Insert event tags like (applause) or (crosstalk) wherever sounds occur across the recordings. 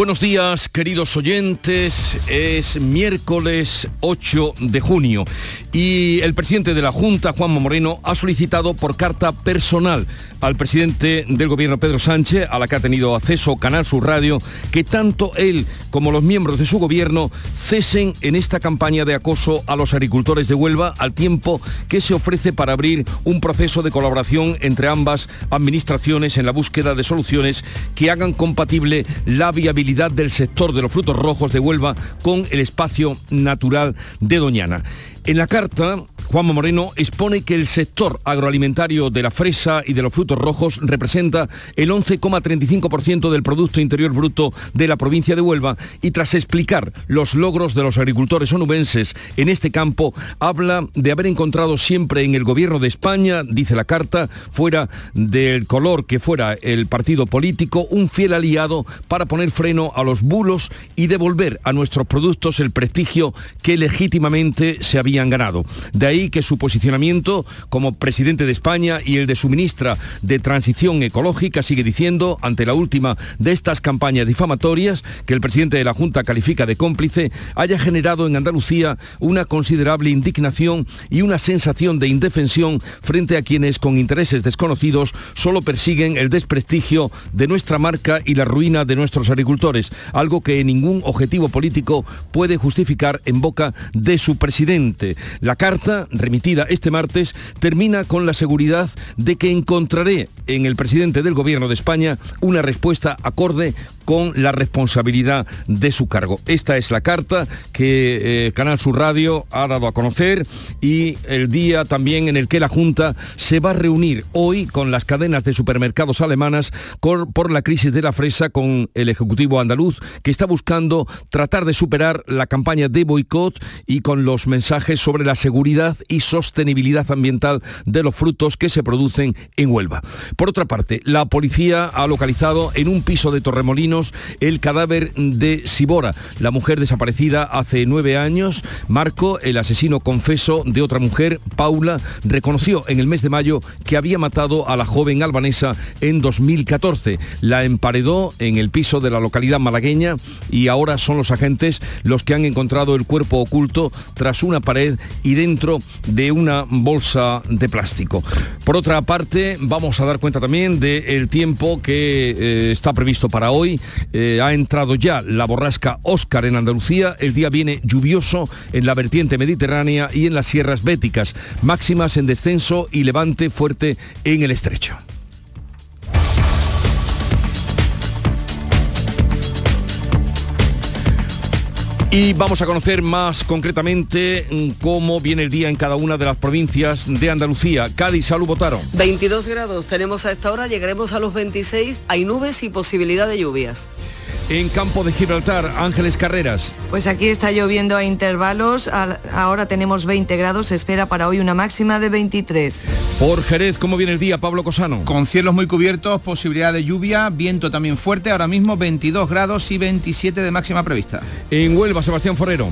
Buenos días, queridos oyentes. Es miércoles 8 de junio y el presidente de la Junta, Juanma Moreno, ha solicitado por carta personal al presidente del gobierno Pedro Sánchez, a la que ha tenido acceso Canal Sur Radio, que tanto él como los miembros de su gobierno cesen en esta campaña de acoso a los agricultores de Huelva al tiempo que se ofrece para abrir un proceso de colaboración entre ambas administraciones en la búsqueda de soluciones que hagan compatible la viabilidad del sector de los frutos rojos de Huelva con el espacio natural de Doñana. En la carta, Juanma Moreno expone que el sector agroalimentario de la fresa y de los frutos rojos representa el 11,35% del Producto Interior Bruto de la provincia de Huelva y tras explicar los logros de los agricultores onubenses en este campo, habla de haber encontrado siempre en el gobierno de España, dice la carta, fuera del color que fuera el partido político, un fiel aliado para poner freno a los bulos y devolver a nuestros productos el prestigio que legítimamente se habían ganado. De ahí que su posicionamiento como presidente de España y el de su ministra de Transición Ecológica sigue diciendo, ante la última de estas campañas difamatorias, que el presidente de la Junta califica de cómplice, haya generado en Andalucía una considerable indignación y una sensación de indefensión frente a quienes con intereses desconocidos solo persiguen el desprestigio de nuestra marca y la ruina de nuestros agricultores, algo que ningún objetivo político puede justificar en boca de su presidente. La carta remitida este martes, termina con la seguridad de que encontraré en el presidente del Gobierno de España una respuesta acorde con la responsabilidad de su cargo. Esta es la carta que eh, Canal Sur Radio ha dado a conocer y el día también en el que la Junta se va a reunir hoy con las cadenas de supermercados alemanas por la crisis de la fresa con el Ejecutivo andaluz que está buscando tratar de superar la campaña de boicot y con los mensajes sobre la seguridad y sostenibilidad ambiental de los frutos que se producen en Huelva. Por otra parte, la policía ha localizado en un piso de Torremolinos el cadáver de Sibora, la mujer desaparecida hace nueve años. Marco, el asesino confeso de otra mujer, Paula, reconoció en el mes de mayo que había matado a la joven albanesa en 2014. La emparedó en el piso de la localidad malagueña y ahora son los agentes los que han encontrado el cuerpo oculto tras una pared y dentro de una bolsa de plástico. Por otra parte, vamos a dar cuenta también del tiempo que eh, está previsto para hoy. Eh, ha entrado ya la borrasca Óscar en Andalucía. El día viene lluvioso en la vertiente mediterránea y en las sierras béticas. Máximas en descenso y levante fuerte en el estrecho. Y vamos a conocer más concretamente mm, cómo viene el día en cada una de las provincias de Andalucía. Cádiz, salud, votaron. 22 grados tenemos a esta hora, llegaremos a los 26, hay nubes y posibilidad de lluvias en Campo de Gibraltar. Ángeles Carreras. Pues aquí está lloviendo a intervalos. Ahora tenemos 20 grados. Se espera para hoy una máxima de 23. Por Jerez, ¿cómo viene el día, Pablo Cosano? Con cielos muy cubiertos, posibilidad de lluvia, viento también fuerte. Ahora mismo 22 grados y 27 de máxima prevista. En Huelva, Sebastián Forero.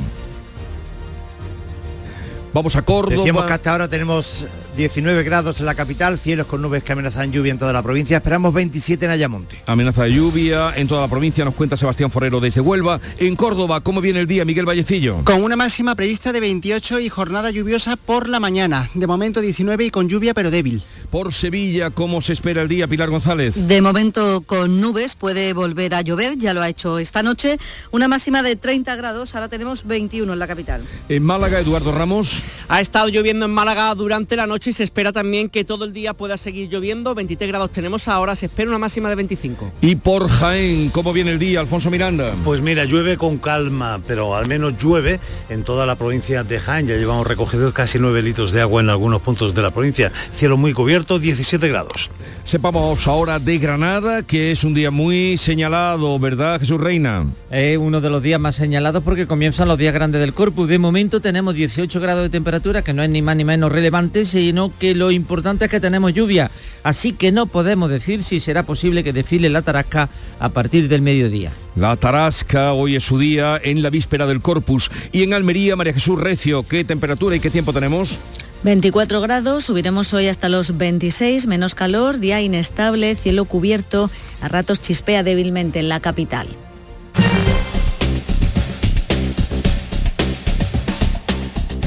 Vamos a Córdoba. Decíamos que hasta ahora tenemos 19 grados en la capital, cielos con nubes que amenazan lluvia en toda la provincia. Esperamos 27 en Ayamonte. Amenaza de lluvia en toda la provincia, nos cuenta Sebastián Forero desde Huelva. En Córdoba, ¿cómo viene el día, Miguel Vallecillo? Con una máxima prevista de 28 y jornada lluviosa por la mañana. De momento 19 y con lluvia pero débil. Por Sevilla, ¿cómo se espera el día, Pilar González? De momento con nubes, puede volver a llover, ya lo ha hecho esta noche. Una máxima de 30 grados, ahora tenemos 21 en la capital. En Málaga, Eduardo Ramos. Ha estado lloviendo en Málaga durante la noche y se espera también que todo el día pueda seguir lloviendo. 23 grados tenemos ahora, se espera una máxima de 25. Y por Jaén, ¿cómo viene el día, Alfonso Miranda? Pues mira, llueve con calma, pero al menos llueve en toda la provincia de Jaén. Ya llevamos recogido casi 9 litros de agua en algunos puntos de la provincia. Cielo muy cubierto, 17 grados. Sepamos ahora de Granada, que es un día muy señalado, ¿verdad, Jesús Reina? Es uno de los días más señalados porque comienzan los días grandes del Corpus. De momento tenemos 18 grados de temperatura, que no es ni más ni menos relevante, si sino que lo importante es que tenemos lluvia, así que no podemos decir si será posible que desfile la tarasca a partir del mediodía. La Tarasca, hoy es su día en la víspera del Corpus. Y en Almería, María Jesús Recio, ¿qué temperatura y qué tiempo tenemos? 24 grados, subiremos hoy hasta los 26, menos calor, día inestable, cielo cubierto, a ratos chispea débilmente en la capital.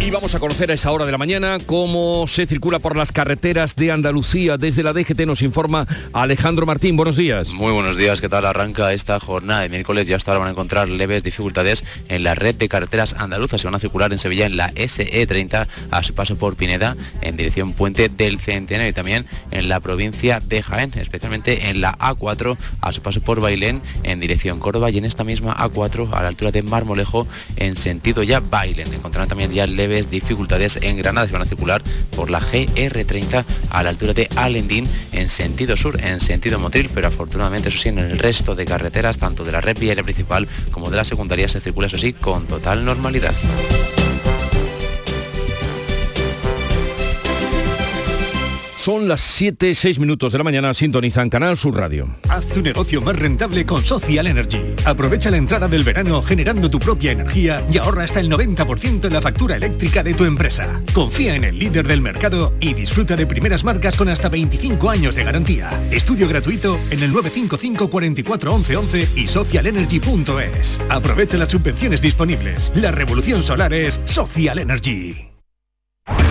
Y vamos a conocer a esa hora de la mañana cómo se circula por las carreteras de Andalucía. Desde la DGT nos informa Alejandro Martín. Buenos días. Muy buenos días. ¿Qué tal arranca esta jornada de miércoles? Ya hasta ahora van a encontrar leves dificultades en la red de carreteras andaluzas. Se van a circular en Sevilla en la SE30 a su paso por Pineda en dirección Puente del Centenario y también en la provincia de Jaén, especialmente en la A4 a su paso por Bailén en dirección Córdoba y en esta misma A4 a la altura de Marmolejo en sentido ya Bailén. Encontrarán también ya leves dificultades en Granada. Se van a circular por la GR30 a la altura de Alendín en sentido sur, en sentido Motril, pero afortunadamente eso sí, en el resto de carreteras, tanto de la red viaria principal como de la secundaria, se circula eso sí con total normalidad. Son las 7, 6 minutos de la mañana, sintonizan Canal Sur Radio. Haz tu negocio más rentable con Social Energy. Aprovecha la entrada del verano generando tu propia energía y ahorra hasta el 90% en la factura eléctrica de tu empresa. Confía en el líder del mercado y disfruta de primeras marcas con hasta 25 años de garantía. Estudio gratuito en el 955 44 11 11 y socialenergy.es. Aprovecha las subvenciones disponibles. La revolución solar es Social Energy.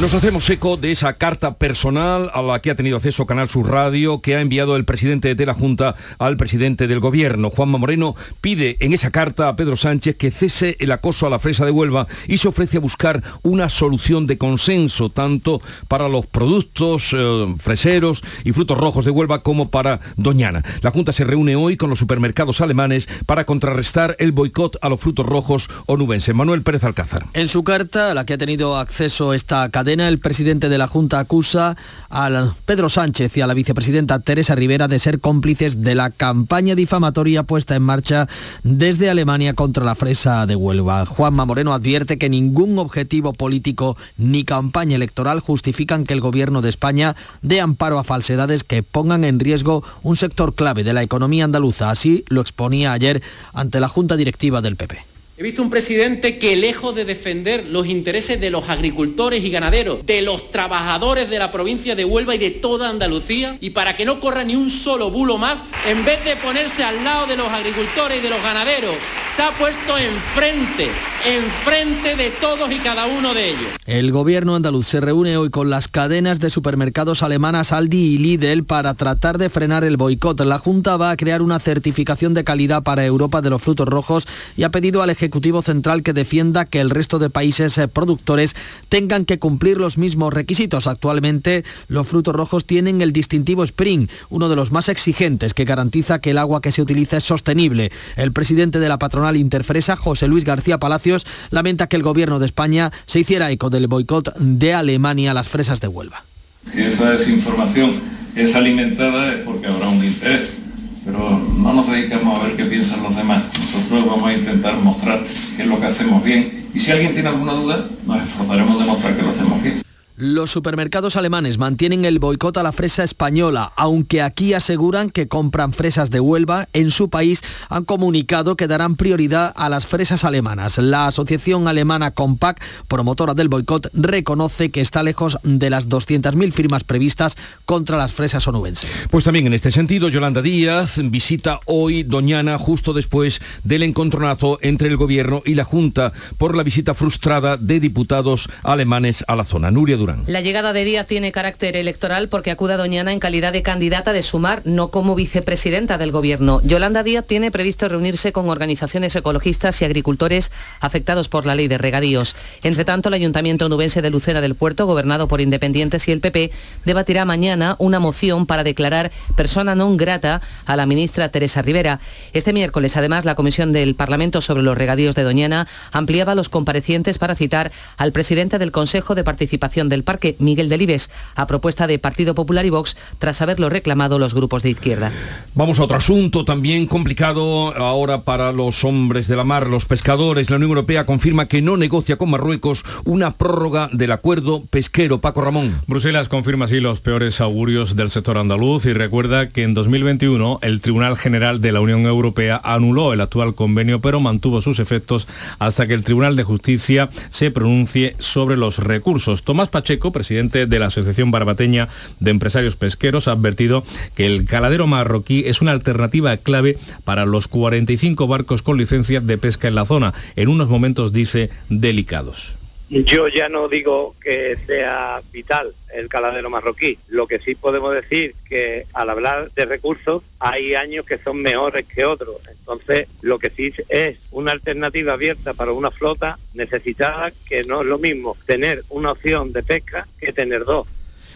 Nos hacemos eco de esa carta personal a la que ha tenido acceso Canal Sur Radio que ha enviado el presidente de la Junta al presidente del Gobierno. Juanma Moreno pide en esa carta a Pedro Sánchez que cese el acoso a la fresa de Huelva y se ofrece a buscar una solución de consenso tanto para los productos eh, freseros y frutos rojos de Huelva como para Doñana. La Junta se reúne hoy con los supermercados alemanes para contrarrestar el boicot a los frutos rojos onubenses. Manuel Pérez Alcázar. En su carta, a la que ha tenido acceso esta cadena, el presidente de la Junta acusa a Pedro Sánchez y a la vicepresidenta Teresa Rivera de ser cómplices de la campaña difamatoria puesta en marcha desde Alemania contra la fresa de Huelva. Juanma Moreno advierte que ningún objetivo político ni campaña electoral justifican que el gobierno de España dé amparo a falsedades que pongan en riesgo un sector clave de la economía andaluza. Así lo exponía ayer ante la Junta Directiva del PP. He visto un presidente que lejos de defender los intereses de los agricultores y ganaderos, de los trabajadores de la provincia de Huelva y de toda Andalucía, y para que no corra ni un solo bulo más, en vez de ponerse al lado de los agricultores y de los ganaderos, se ha puesto enfrente, enfrente de todos y cada uno de ellos. El gobierno andaluz se reúne hoy con las cadenas de supermercados alemanas Aldi y Lidl para tratar de frenar el boicot. La Junta va a crear una certificación de calidad para Europa de los frutos rojos y ha pedido al Ejecutivo Central que defienda que el resto de países eh, productores tengan que cumplir los mismos requisitos. Actualmente los frutos rojos tienen el distintivo Spring, uno de los más exigentes que garantiza que el agua que se utiliza es sostenible. El presidente de la patronal Interfresa, José Luis García Palacios, lamenta que el gobierno de España se hiciera eco del boicot de Alemania a las fresas de Huelva. Si esa desinformación es alimentada es porque habrá un interés pero no nos dedicamos a ver qué piensan los demás. Nosotros vamos a intentar mostrar qué es lo que hacemos bien y si alguien tiene alguna duda, nos esforzaremos de mostrar que lo hacemos bien. Los supermercados alemanes mantienen el boicot a la fresa española, aunque aquí aseguran que compran fresas de Huelva. En su país han comunicado que darán prioridad a las fresas alemanas. La asociación alemana Compact, promotora del boicot, reconoce que está lejos de las 200.000 firmas previstas contra las fresas onubenses. Pues también en este sentido, Yolanda Díaz visita hoy Doñana justo después del encontronazo entre el gobierno y la Junta por la visita frustrada de diputados alemanes a la zona. Nuria Durán. La llegada de Díaz tiene carácter electoral porque acuda a Doñana en calidad de candidata de Sumar, no como vicepresidenta del Gobierno. Yolanda Díaz tiene previsto reunirse con organizaciones ecologistas y agricultores afectados por la ley de regadíos. Entre tanto, el Ayuntamiento Nubense de Lucena del Puerto, gobernado por Independientes y el PP, debatirá mañana una moción para declarar persona non grata a la ministra Teresa Rivera. Este miércoles, además, la Comisión del Parlamento sobre los regadíos de Doñana ampliaba los comparecientes para citar al presidente del Consejo de Participación del el parque Miguel Delibes, a propuesta de Partido Popular y Vox, tras haberlo reclamado los grupos de izquierda. Vamos a otro asunto también complicado ahora para los hombres de la mar, los pescadores. La Unión Europea confirma que no negocia con Marruecos una prórroga del acuerdo pesquero. Paco Ramón. Bruselas confirma así los peores augurios del sector andaluz y recuerda que en 2021 el Tribunal General de la Unión Europea anuló el actual convenio pero mantuvo sus efectos hasta que el Tribunal de Justicia se pronuncie sobre los recursos. Tomás Pacheco, presidente de la Asociación Barbateña de Empresarios Pesqueros, ha advertido que el caladero marroquí es una alternativa clave para los 45 barcos con licencia de pesca en la zona, en unos momentos, dice, delicados. Yo ya no digo que sea vital el caladero marroquí. Lo que sí podemos decir que al hablar de recursos hay años que son mejores que otros. Entonces, lo que sí es una alternativa abierta para una flota necesitada, que no es lo mismo tener una opción de pesca que tener dos.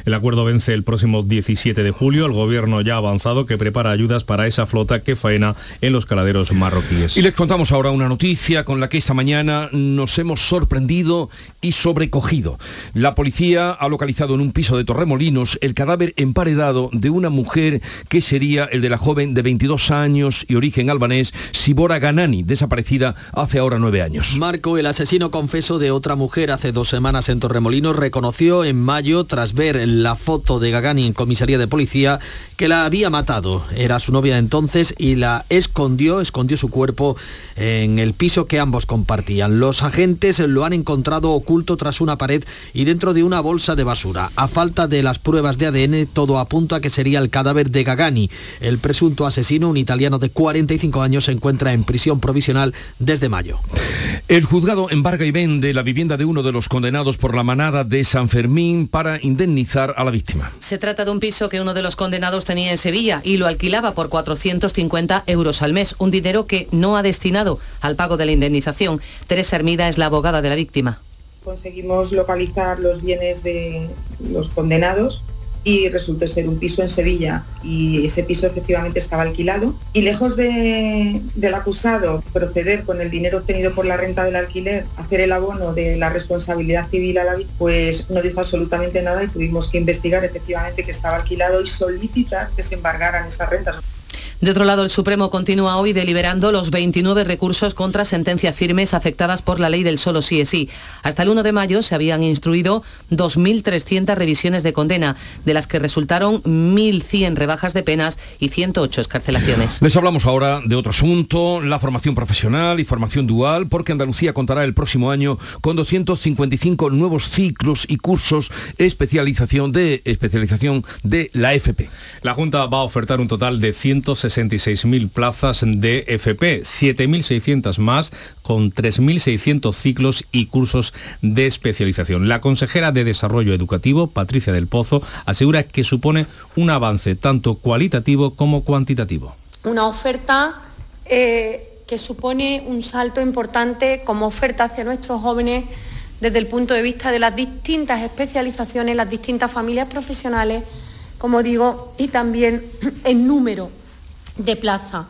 El acuerdo vence el próximo 17 de julio. El gobierno ya ha avanzado que prepara ayudas para esa flota que faena en los caladeros marroquíes. Y les contamos ahora una noticia con la que esta mañana nos hemos sorprendido y sobrecogido. La policía ha localizado en un piso de Torremolinos el cadáver emparedado de una mujer que sería el de la joven de 22 años y origen albanés, Sibora Ganani, desaparecida hace ahora nueve años. Marco, el asesino confeso de otra mujer hace dos semanas en Torremolinos, reconoció en mayo, tras ver la foto de Gagani en comisaría de policía que la había matado. Era su novia entonces y la escondió, escondió su cuerpo en el piso que ambos compartían. Los agentes lo han encontrado oculto tras una pared y dentro de una bolsa de basura. A falta de las pruebas de ADN, todo apunta a que sería el cadáver de Gagani. El presunto asesino, un italiano de 45 años, se encuentra en prisión provisional desde mayo. El juzgado embarga y vende la vivienda de uno de los condenados por la manada de San Fermín para indemnizar a la víctima. Se trata de un piso que uno de los condenados tenía en Sevilla y lo alquilaba por 450 euros al mes, un dinero que no ha destinado al pago de la indemnización. Teresa Hermida es la abogada de la víctima. Conseguimos localizar los bienes de los condenados y resultó ser un piso en Sevilla y ese piso efectivamente estaba alquilado y lejos de, del acusado proceder con el dinero obtenido por la renta del alquiler, hacer el abono de la responsabilidad civil a la víctima, pues no dijo absolutamente nada y tuvimos que investigar efectivamente que estaba alquilado y solicitar que se embargaran esas rentas. De otro lado, el Supremo continúa hoy deliberando los 29 recursos contra sentencias firmes afectadas por la ley del solo sí es sí. Hasta el 1 de mayo se habían instruido 2.300 revisiones de condena, de las que resultaron 1.100 rebajas de penas y 108 escarcelaciones. Les hablamos ahora de otro asunto, la formación profesional y formación dual, porque Andalucía contará el próximo año con 255 nuevos ciclos y cursos especialización de, especialización de la FP. La Junta va a ofertar un total de 160 66.000 plazas de FP, 7.600 más con 3.600 ciclos y cursos de especialización. La consejera de Desarrollo Educativo, Patricia del Pozo, asegura que supone un avance tanto cualitativo como cuantitativo. Una oferta eh, que supone un salto importante como oferta hacia nuestros jóvenes desde el punto de vista de las distintas especializaciones, las distintas familias profesionales, como digo, y también en número de plaza.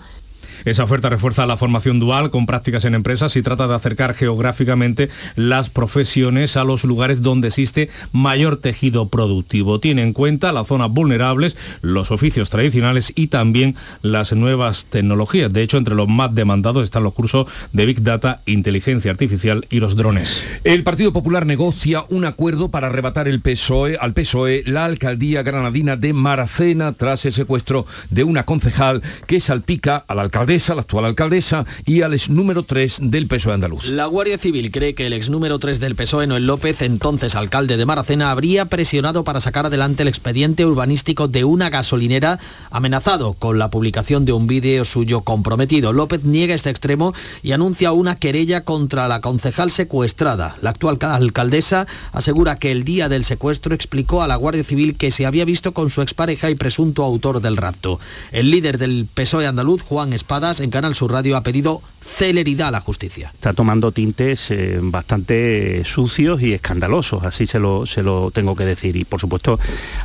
Esa oferta refuerza la formación dual con prácticas en empresas y trata de acercar geográficamente las profesiones a los lugares donde existe mayor tejido productivo. Tiene en cuenta las zonas vulnerables, los oficios tradicionales y también las nuevas tecnologías. De hecho, entre los más demandados están los cursos de Big Data, inteligencia artificial y los drones. El Partido Popular negocia un acuerdo para arrebatar el PSOE, al PSOE la alcaldía granadina de Maracena tras el secuestro de una concejal que salpica al alcalde la actual alcaldesa, y al ex número 3 del PSOE andaluz. La Guardia Civil cree que el ex número 3 del PSOE, Noel López, entonces alcalde de Maracena, habría presionado para sacar adelante el expediente urbanístico de una gasolinera amenazado con la publicación de un vídeo suyo comprometido. López niega este extremo y anuncia una querella contra la concejal secuestrada. La actual alcaldesa asegura que el día del secuestro explicó a la Guardia Civil que se había visto con su expareja y presunto autor del rapto. El líder del PSOE andaluz, Juan Espada, en Canal Sur Radio ha pedido celeridad a la justicia. Está tomando tintes eh, bastante sucios y escandalosos, así se lo, se lo tengo que decir. Y por supuesto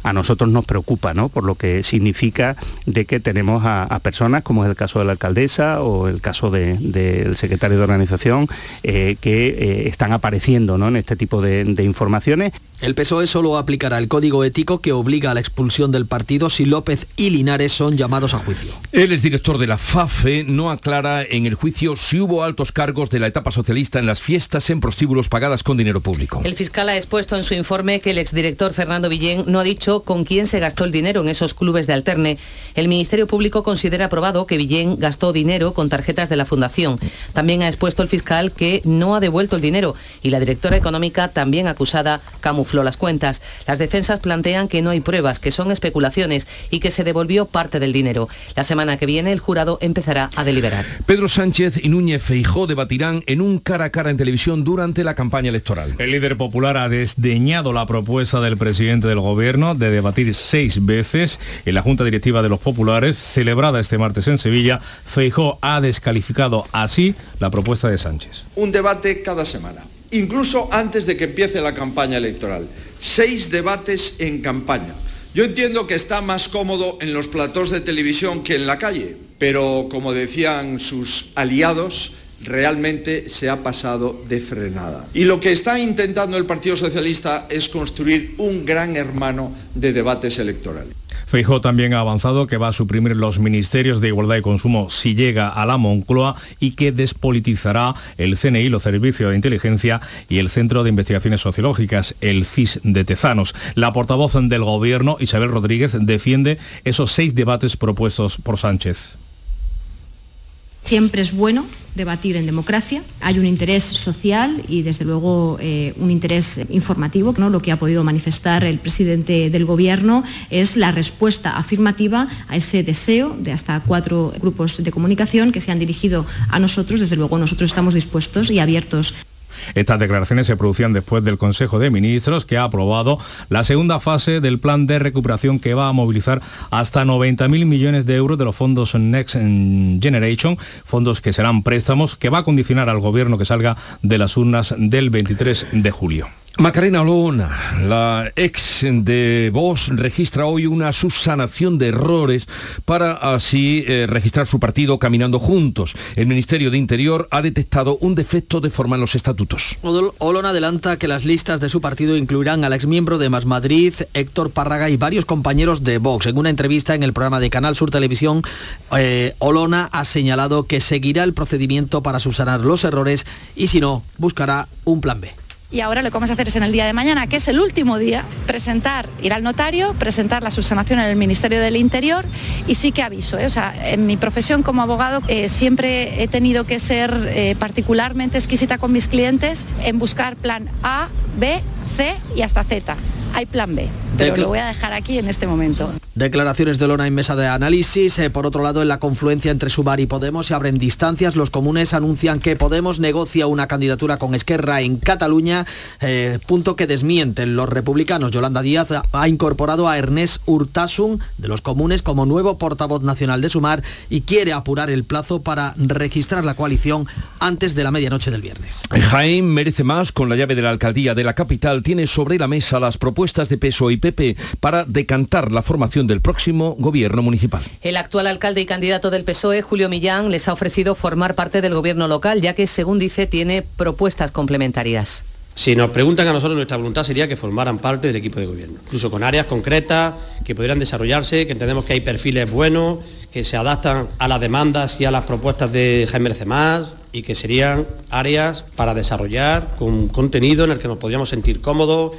a nosotros nos preocupa, ¿no? Por lo que significa de que tenemos a, personas, como es el caso de la alcaldesa o el caso del secretario de organización, eh, que eh, están apareciendo ¿no? en este tipo de, de informaciones. El PSOE solo aplicará el código ético que obliga a la expulsión del partido si López y Linares son llamados a juicio. El exdirector de la FAFE no aclara en el juicio si hubo altos cargos de la etapa socialista en las fiestas en prostíbulos pagadas con dinero público. El fiscal ha expuesto en su informe que el exdirector Fernando Villén no ha dicho con quién se gastó el dinero en esos clubes de alterne. El Ministerio Público considera aprobado que Villén gastó dinero con tarjetas de la Fundación. También ha expuesto el fiscal que no ha devuelto el dinero y la directora económica, también acusada, camufló las cuentas. Las defensas plantean que no hay pruebas, que son especulaciones y que se devolvió parte del dinero. La semana que viene el jurado empezará a deliberar. Pedro Sánchez y Núñez Feijó debatirán en un cara a cara en televisión durante la campaña electoral. El líder popular ha desdeñado la propuesta del presidente del gobierno de debatir seis veces en la Junta Directiva de los Populares, celebrada este martes en Sevilla. Feijó ha descalificado así la propuesta de Sánchez. Un debate cada semana incluso antes de que empiece la campaña electoral. Seis debates en campaña. Yo entiendo que está más cómodo en los platós de televisión que en la calle, pero como decían sus aliados, realmente se ha pasado de frenada. Y lo que está intentando el Partido Socialista es construir un gran hermano de debates electorales. Feijó también ha avanzado que va a suprimir los ministerios de Igualdad y Consumo si llega a la Moncloa y que despolitizará el CNI, los servicios de inteligencia y el Centro de Investigaciones Sociológicas, el CIS de Tezanos. La portavoz del Gobierno, Isabel Rodríguez, defiende esos seis debates propuestos por Sánchez. Siempre es bueno debatir en democracia. Hay un interés social y, desde luego, eh, un interés informativo. ¿no? Lo que ha podido manifestar el presidente del Gobierno es la respuesta afirmativa a ese deseo de hasta cuatro grupos de comunicación que se han dirigido a nosotros. Desde luego, nosotros estamos dispuestos y abiertos estas declaraciones se producían después del Consejo de Ministros que ha aprobado la segunda fase del plan de recuperación que va a movilizar hasta 90.000 millones de euros de los fondos Next Generation, fondos que serán préstamos que va a condicionar al gobierno que salga de las urnas del 23 de julio. Macarena Olona, la ex de Vox, registra hoy una subsanación de errores para así eh, registrar su partido caminando juntos. El Ministerio de Interior ha detectado un defecto de forma en los estatutos. Olona adelanta que las listas de su partido incluirán al exmiembro de Más Madrid, Héctor Párraga y varios compañeros de Vox. En una entrevista en el programa de Canal Sur Televisión, eh, Olona ha señalado que seguirá el procedimiento para subsanar los errores y si no, buscará un plan B y ahora lo que vamos a hacer es en el día de mañana, que es el último día, presentar, ir al notario, presentar la subsanación en el Ministerio del Interior y sí que aviso, ¿eh? o sea, en mi profesión como abogado eh, siempre he tenido que ser eh, particularmente exquisita con mis clientes en buscar plan A, B, C y hasta Z. Hay plan B, pero lo voy a dejar aquí en este momento. Declaraciones de Lona en mesa de análisis. por otro lado, en la confluencia entre Sumar y Podemos se abren distancias. Los comunes anuncian que Podemos negocia una candidatura con Esquerra en Cataluña eh, punto que desmienten los republicanos. Yolanda Díaz ha incorporado a Ernest Urtasun de los comunes como nuevo portavoz nacional de Sumar y quiere apurar el plazo para registrar la coalición antes de la medianoche del viernes. Jaén merece más con la llave de la alcaldía de la capital. Tiene sobre la mesa las propuestas de PSOE y PP para decantar la formación del próximo gobierno municipal. El actual alcalde y candidato del PSOE, Julio Millán, les ha ofrecido formar parte del gobierno local, ya que, según dice, tiene propuestas complementarias. Si nos preguntan a nosotros, nuestra voluntad sería que formaran parte del equipo de gobierno, incluso con áreas concretas que pudieran desarrollarse, que entendemos que hay perfiles buenos, que se adaptan a las demandas y a las propuestas de Jaime Más y que serían áreas para desarrollar con contenido en el que nos podríamos sentir cómodos.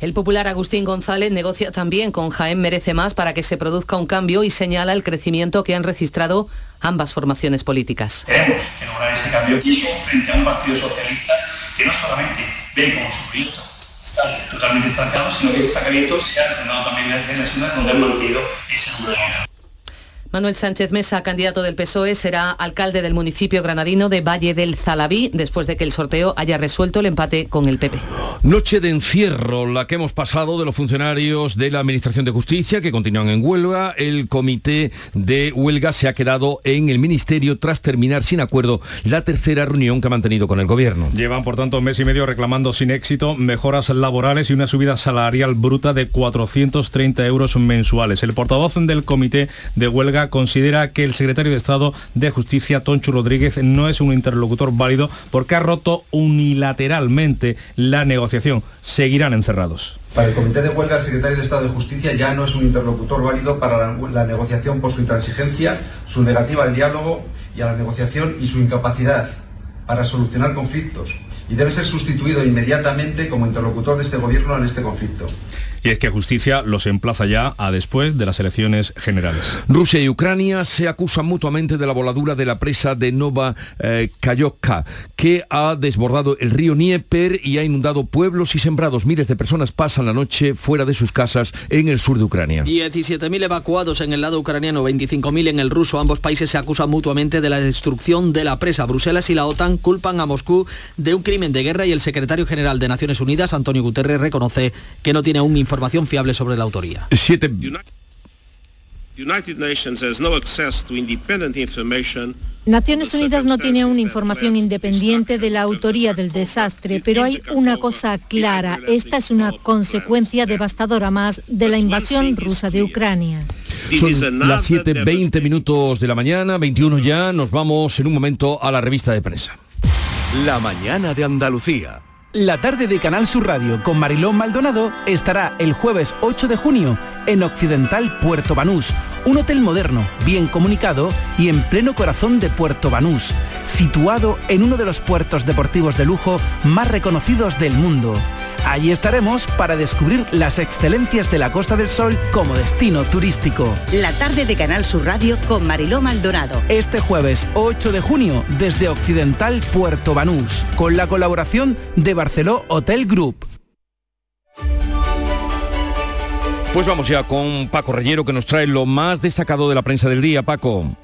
El popular Agustín González negocia también con Jaén Merece Más para que se produzca un cambio y señala el crecimiento que han registrado ambas formaciones políticas. Queremos que lograr ese cambio y eso frente a un partido socialista que no solamente ve como su proyecto está totalmente estancado, sino que ese estancamiento se ha refrendado también en las zonas donde han mantenido ese número Manuel Sánchez Mesa, candidato del PSOE, será alcalde del municipio granadino de Valle del Zalabí después de que el sorteo haya resuelto el empate con el PP. Noche de encierro, la que hemos pasado de los funcionarios de la Administración de Justicia que continúan en huelga. El comité de huelga se ha quedado en el Ministerio tras terminar sin acuerdo la tercera reunión que ha mantenido con el Gobierno. Llevan, por tanto, un mes y medio reclamando sin éxito mejoras laborales y una subida salarial bruta de 430 euros mensuales. El portavoz del comité de huelga considera que el secretario de Estado de Justicia, Toncho Rodríguez, no es un interlocutor válido porque ha roto unilateralmente la negociación seguirán encerrados. Para el Comité de Huelga, el secretario de Estado de Justicia ya no es un interlocutor válido para la, negociación por su intransigencia, su negativa al diálogo y a la negociación y su incapacidad para solucionar conflictos. Y debe ser sustituido inmediatamente como interlocutor de este Gobierno en este conflicto. Y es que justicia los emplaza ya a después de las elecciones generales. Rusia y Ucrania se acusan mutuamente de la voladura de la presa de Nova eh, Kayovka, que ha desbordado el río Dnieper y ha inundado pueblos y sembrados. Miles de personas pasan la noche fuera de sus casas en el sur de Ucrania. 17.000 evacuados en el lado ucraniano, 25.000 en el ruso. Ambos países se acusan mutuamente de la destrucción de la presa. Bruselas y la OTAN culpan a Moscú de un crimen de guerra y el secretario general de Naciones Unidas, Antonio Guterres, reconoce que no tiene un información fiable sobre la autoría. Siete... Naciones Unidas no tiene una información independiente de la autoría del desastre, pero hay una cosa clara. Esta es una consecuencia devastadora más de la invasión rusa de Ucrania. Son las 7.20 minutos de la mañana, 21 ya, nos vamos en un momento a la revista de prensa. La mañana de Andalucía. La tarde de Canal Sur Radio con Marilón Maldonado estará el jueves 8 de junio en Occidental Puerto Banús, un hotel moderno, bien comunicado y en pleno corazón de Puerto Banús, situado en uno de los puertos deportivos de lujo más reconocidos del mundo. Allí estaremos para descubrir las excelencias de la Costa del Sol como destino turístico. La tarde de Canal Sur Radio con Mariló Maldonado. Este jueves 8 de junio desde Occidental Puerto Banús, con la colaboración de Barceló Hotel Group. Pues vamos ya con Paco Reyero que nos trae lo más destacado de la prensa del día. Paco.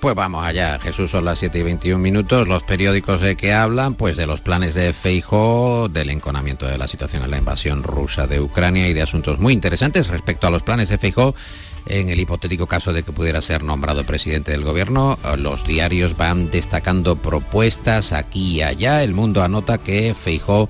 Pues vamos allá, Jesús, son las 7 y 21 minutos. Los periódicos de que hablan, pues de los planes de Feijo, del enconamiento de la situación en la invasión rusa de Ucrania y de asuntos muy interesantes respecto a los planes de Feijo. En el hipotético caso de que pudiera ser nombrado presidente del gobierno, los diarios van destacando propuestas aquí y allá. El mundo anota que Feijó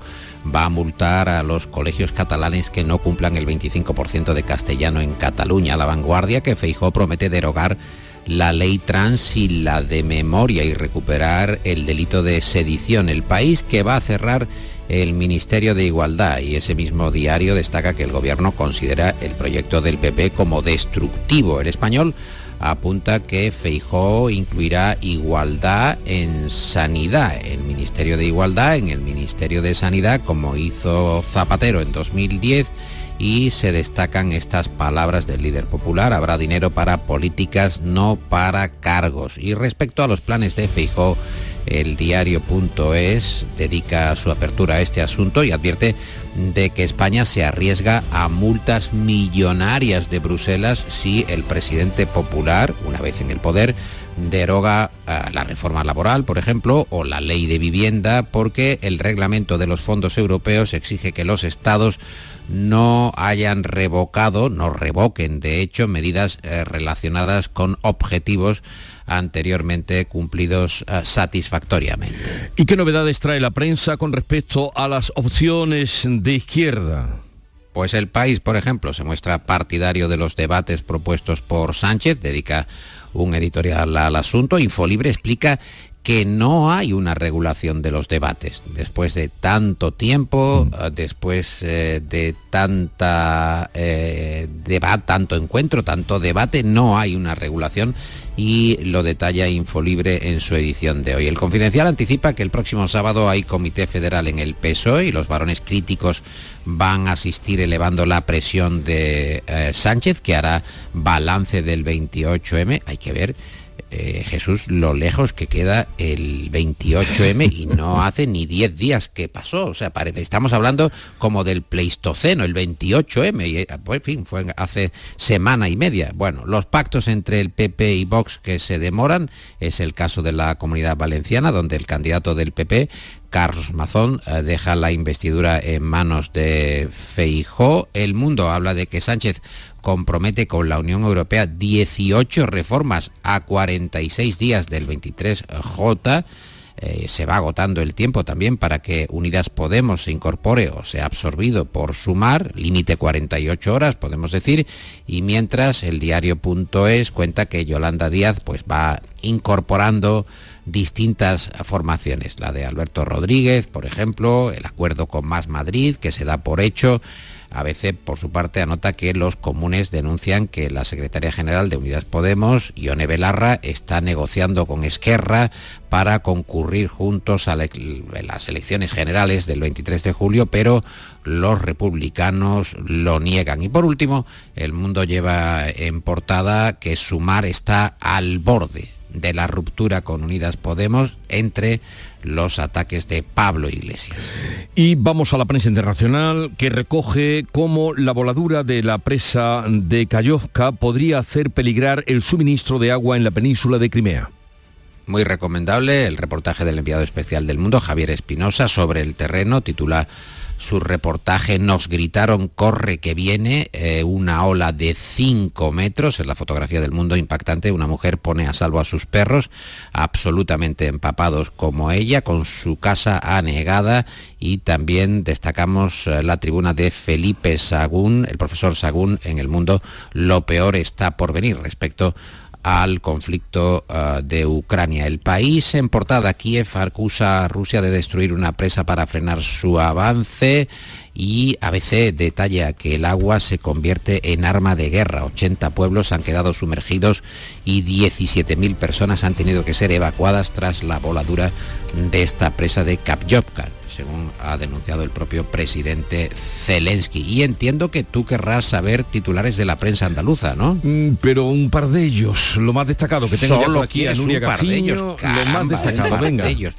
va a multar a los colegios catalanes que no cumplan el 25% de castellano en Cataluña. La vanguardia que Feijó promete derogar la ley trans y la de memoria y recuperar el delito de sedición. El país que va a cerrar el Ministerio de Igualdad y ese mismo diario destaca que el gobierno considera el proyecto del PP como destructivo. El español apunta que Feijó incluirá igualdad en sanidad, el Ministerio de Igualdad en el Ministerio de Sanidad, como hizo Zapatero en 2010 y se destacan estas palabras del líder popular, habrá dinero para políticas, no para cargos. Y respecto a los planes de Feijó, el diario.es dedica su apertura a este asunto y advierte de que España se arriesga a multas millonarias de Bruselas si el presidente popular, una vez en el poder, deroga eh, la reforma laboral, por ejemplo, o la ley de vivienda, porque el reglamento de los fondos europeos exige que los estados no hayan revocado, no revoquen de hecho medidas eh, relacionadas con objetivos anteriormente cumplidos uh, satisfactoriamente. ¿Y qué novedades trae la prensa con respecto a las opciones de izquierda? Pues el país, por ejemplo, se muestra partidario de los debates propuestos por Sánchez, dedica un editorial al asunto. Infolibre explica que no hay una regulación de los debates. Después de tanto tiempo, mm. después eh, de tanta eh, debate, tanto encuentro, tanto debate, no hay una regulación y lo detalla Infolibre en su edición de hoy. El Confidencial anticipa que el próximo sábado hay comité federal en el PSOE y los varones críticos van a asistir elevando la presión de eh, Sánchez, que hará balance del 28M. Hay que ver eh, Jesús, lo lejos que queda el 28M y no (laughs) hace ni 10 días que pasó. O sea, estamos hablando como del Pleistoceno, el 28M, y eh, pues, en fin, fue hace semana y media. Bueno, los pactos entre el PP y Vox que se demoran, es el caso de la comunidad valenciana, donde el candidato del PP Carlos Mazón eh, deja la investidura en manos de Feijó. El mundo habla de que Sánchez compromete con la Unión Europea 18 reformas a 46 días del 23J. Eh, se va agotando el tiempo también para que Unidas Podemos se incorpore o sea absorbido por Sumar, límite 48 horas, podemos decir, y mientras el diario.es cuenta que Yolanda Díaz pues va incorporando distintas formaciones, la de Alberto Rodríguez, por ejemplo, el acuerdo con Más Madrid, que se da por hecho, ABC, por su parte, anota que los comunes denuncian que la secretaria general de Unidas Podemos, Ione Belarra, está negociando con Esquerra para concurrir juntos a las elecciones generales del 23 de julio, pero los republicanos lo niegan. Y por último, el mundo lleva en portada que Sumar está al borde de la ruptura con Unidas Podemos entre los ataques de Pablo Iglesias. Y vamos a la prensa internacional que recoge cómo la voladura de la presa de Kayovka podría hacer peligrar el suministro de agua en la península de Crimea. Muy recomendable el reportaje del enviado especial del mundo, Javier Espinosa, sobre el terreno, titula su reportaje Nos gritaron corre que viene, eh, una ola de 5 metros, en la fotografía del mundo impactante, una mujer pone a salvo a sus perros, absolutamente empapados como ella, con su casa anegada. Y también destacamos eh, la tribuna de Felipe Sagún, el profesor Sagún en el mundo, lo peor está por venir respecto al conflicto eh, de Ucrania. El país en portada, Kiev, acusa a Rusia de destruir una presa para frenar su avance y ABC detalla que el agua se convierte en arma de guerra. 80 pueblos han quedado sumergidos y 17.000 personas han tenido que ser evacuadas tras la voladura de esta presa de Kapjovka según ha denunciado el propio presidente Zelensky. Y entiendo que tú querrás saber titulares de la prensa andaluza, ¿no? Mm, pero un par de ellos, lo más destacado que tengo Solo aquí a Nuria un par de ellos, lo más destacado, venga. ellos.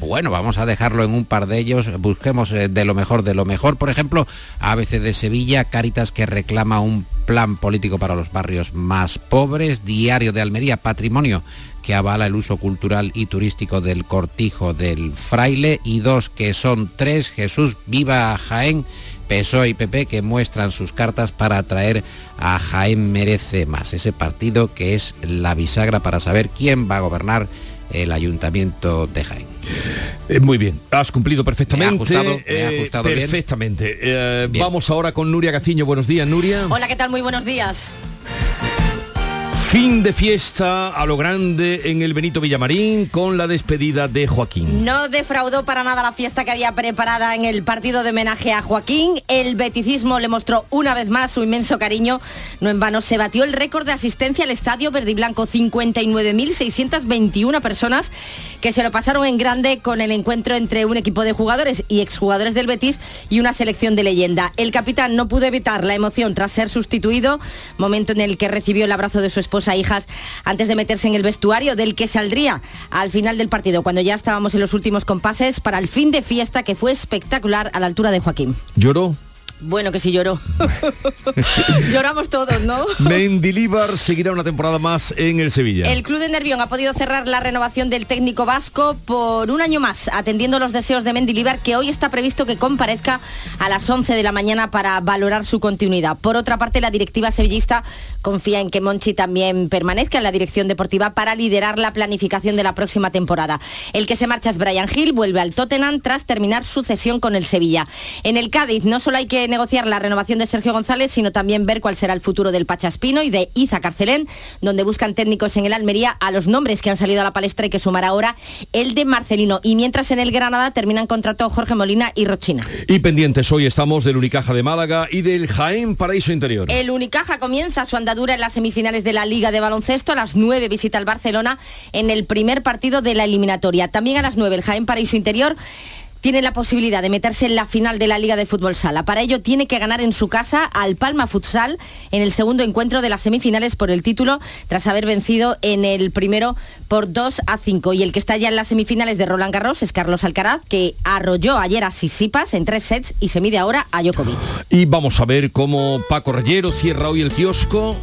Bueno, vamos a dejarlo en un par de ellos, busquemos eh, de lo mejor de lo mejor. Por ejemplo, ABC de Sevilla, Cáritas que reclama un plan político para los barrios más pobres, Diario de Almería, Patrimonio que avala el uso cultural y turístico del cortijo del fraile. Y dos que son tres, Jesús Viva Jaén, PSOE y PP que muestran sus cartas para atraer a Jaén Merece Más, ese partido que es la bisagra para saber quién va a gobernar el ayuntamiento de Jaén. Eh, muy bien, has cumplido perfectamente. Eh, perfectamente. Eh, vamos ahora con Nuria Gaciño. Buenos días, Nuria. Hola, ¿qué tal? Muy buenos días. Fin de fiesta a lo grande en el Benito Villamarín con la despedida de Joaquín. No defraudó para nada la fiesta que había preparada en el partido de homenaje a Joaquín. El beticismo le mostró una vez más su inmenso cariño. No en vano se batió el récord de asistencia al estadio verde y blanco, 59.621 personas que se lo pasaron en grande con el encuentro entre un equipo de jugadores y exjugadores del Betis y una selección de leyenda. El capitán no pudo evitar la emoción tras ser sustituido, momento en el que recibió el abrazo de su esposa a hijas antes de meterse en el vestuario del que saldría al final del partido, cuando ya estábamos en los últimos compases para el fin de fiesta que fue espectacular a la altura de Joaquín. ¿Lloró? Bueno, que sí lloró. (laughs) Lloramos todos, ¿no? Mendilíbar seguirá una temporada más en el Sevilla. El club de Nervión ha podido cerrar la renovación del técnico vasco por un año más, atendiendo los deseos de Mendilíbar, que hoy está previsto que comparezca a las 11 de la mañana para valorar su continuidad. Por otra parte, la directiva sevillista confía en que Monchi también permanezca en la dirección deportiva para liderar la planificación de la próxima temporada. El que se marcha es Brian Hill, vuelve al Tottenham tras terminar su cesión con el Sevilla. En el Cádiz no solo hay que negociar la renovación de Sergio González, sino también ver cuál será el futuro del Pachaspino y de Iza Carcelén, donde buscan técnicos en el Almería a los nombres que han salido a la palestra y que sumar ahora el de Marcelino. Y mientras en el Granada terminan contrato Jorge Molina y Rochina. Y pendientes hoy estamos del Unicaja de Málaga y del Jaén Paraíso Interior. El Unicaja comienza su andadura en las semifinales de la Liga de Baloncesto. A las 9 visita al Barcelona en el primer partido de la eliminatoria. También a las 9 el Jaén Paraíso Interior tiene la posibilidad de meterse en la final de la Liga de Fútbol Sala. Para ello tiene que ganar en su casa al Palma Futsal en el segundo encuentro de las semifinales por el título, tras haber vencido en el primero por 2 a 5. Y el que está ya en las semifinales de Roland Garros es Carlos Alcaraz, que arrolló ayer a Sisipas en tres sets y se mide ahora a Djokovic. Y vamos a ver cómo Paco Reyero cierra hoy el kiosco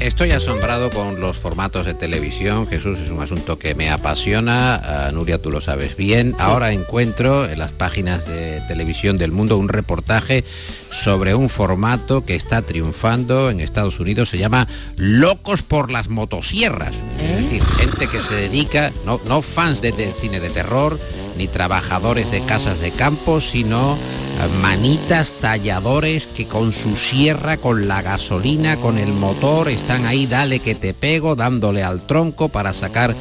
Estoy asombrado con los formatos de televisión, Jesús, es un asunto que me apasiona, ah, Nuria tú lo sabes bien. Ahora encuentro en las páginas de televisión del mundo un reportaje sobre un formato que está triunfando en Estados Unidos, se llama Locos por las motosierras. Es decir, gente que se dedica, no, no fans de, de cine de terror, ni trabajadores de casas de campo, sino eh, manitas talladores que con su sierra, con la gasolina, con el motor, están ahí, dale que te pego, dándole al tronco para sacar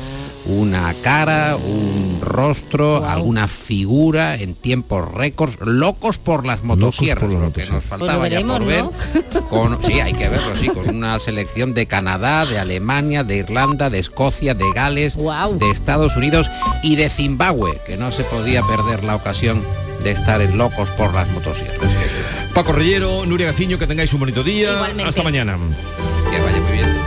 una cara, un rostro, alguna figura en tiempos récords, locos por las motosierras, lo que nos faltaba Pues ya por ver. Con, sí, hay que verlo, sí, con una selección de Canadá, de Alemania, de Irlanda, de Escocia, de Gales, de Estados Unidos y de Zimbabue, que no se podía perder la ocasión de estar en locos por las motosierras. Paco Reyero, Nuria Gaciño, que tengáis un bonito día. Igualmente. Hasta mañana. Que vaya muy bien.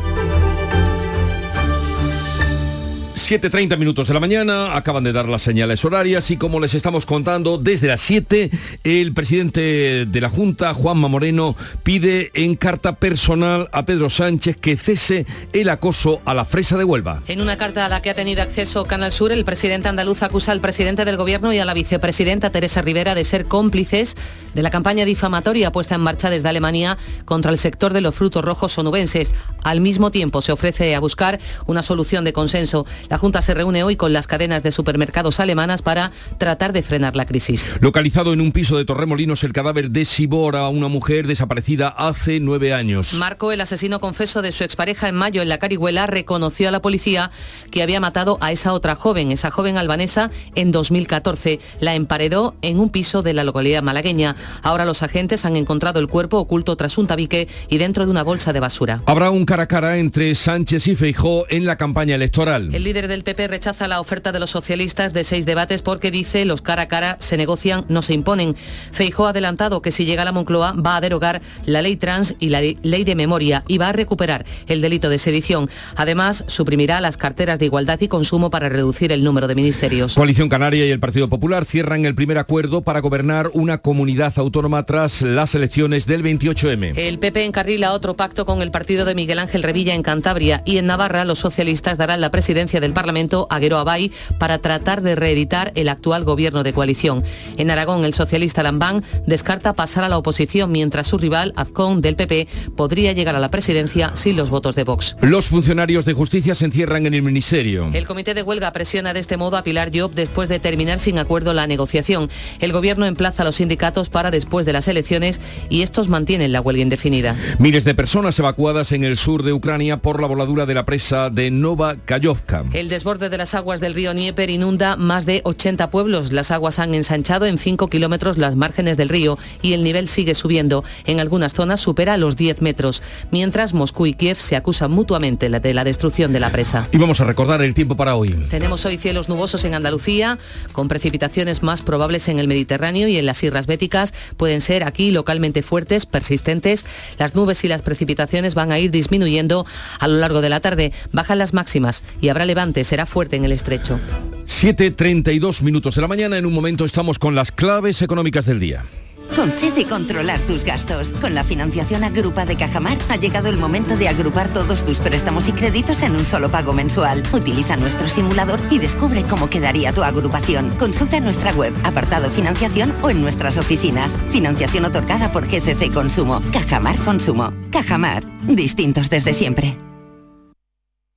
7.30 minutos de la mañana, acaban de dar las señales horarias y como les estamos contando, desde las 7 el presidente de la Junta, Juanma Moreno, pide en carta personal a Pedro Sánchez que cese el acoso a la fresa de Huelva. En una carta a la que ha tenido acceso Canal Sur, el presidente andaluz acusa al presidente del gobierno y a la vicepresidenta Teresa Rivera de ser cómplices de la campaña difamatoria puesta en marcha desde Alemania contra el sector de los frutos rojos onubenses. Al mismo tiempo se ofrece a buscar una solución de consenso. La Junta se reúne hoy con las cadenas de supermercados alemanas para tratar de frenar la crisis. Localizado en un piso de Torremolinos el cadáver de Sibora, una mujer desaparecida hace nueve años. Marco, el asesino confeso de su expareja en mayo en la Carihuela, reconoció a la policía que había matado a esa otra joven, esa joven albanesa, en 2014. La emparedó en un piso de la localidad malagueña. Ahora los agentes han encontrado el cuerpo oculto tras un tabique y dentro de una bolsa de basura. Habrá un cara a cara entre Sánchez y Feijó en la campaña electoral. El líder del PP rechaza la oferta de los socialistas de seis debates porque dice los cara a cara se negocian, no se imponen. Feijó ha adelantado que si llega a la Moncloa va a derogar la ley trans y la ley de memoria y va a recuperar el delito de sedición. Además, suprimirá las carteras de igualdad y consumo para reducir el número de ministerios. Coalición Canaria y el Partido Popular cierran el primer acuerdo para gobernar una comunidad autónoma tras las elecciones del 28M. El PP encarrila otro pacto con el partido de Miguel Ángel Revilla en Cantabria y en Navarra los socialistas darán la presidencia del Parlamento a Guero Abay para tratar de reeditar el actual gobierno de coalición. En Aragón el socialista Lambán descarta pasar a la oposición mientras su rival Azcón del PP podría llegar a la presidencia sin los votos de Vox. Los funcionarios de justicia se encierran en el ministerio. El comité de huelga presiona de este modo a Pilar Job después de terminar sin acuerdo la negociación. El gobierno emplaza a los sindicatos para después de las elecciones y estos mantienen la huelga indefinida. Miles de personas evacuadas en el sur de Ucrania por la voladura de la presa de Nova Kayovka. El desborde de las aguas del río Dnieper inunda más de 80 pueblos. Las aguas han ensanchado en 5 kilómetros las márgenes del río y el nivel sigue subiendo. En algunas zonas supera los 10 metros. Mientras Moscú y Kiev se acusan mutuamente de la destrucción de la presa. Y vamos a recordar el tiempo para hoy. Tenemos hoy cielos nubosos en Andalucía, con precipitaciones más probables en el Mediterráneo y en las Sierras Béticas. Pueden ser aquí localmente fuertes, persistentes. Las nubes y las precipitaciones van a ir disminuyendo a lo largo de la tarde. Bajan las máximas y habrá levante, será fuerte en el estrecho. 7.32 minutos de la mañana. En un momento estamos con las claves económicas del día. Concede controlar tus gastos. Con la financiación Agrupa de Cajamar ha llegado el momento de agrupar todos tus préstamos y créditos en un solo pago mensual. Utiliza nuestro simulador y descubre cómo quedaría tu agrupación. Consulta nuestra web, apartado financiación o en nuestras oficinas. Financiación otorgada por GCC Consumo. Cajamar Consumo. Cajamar. Distintos desde siempre.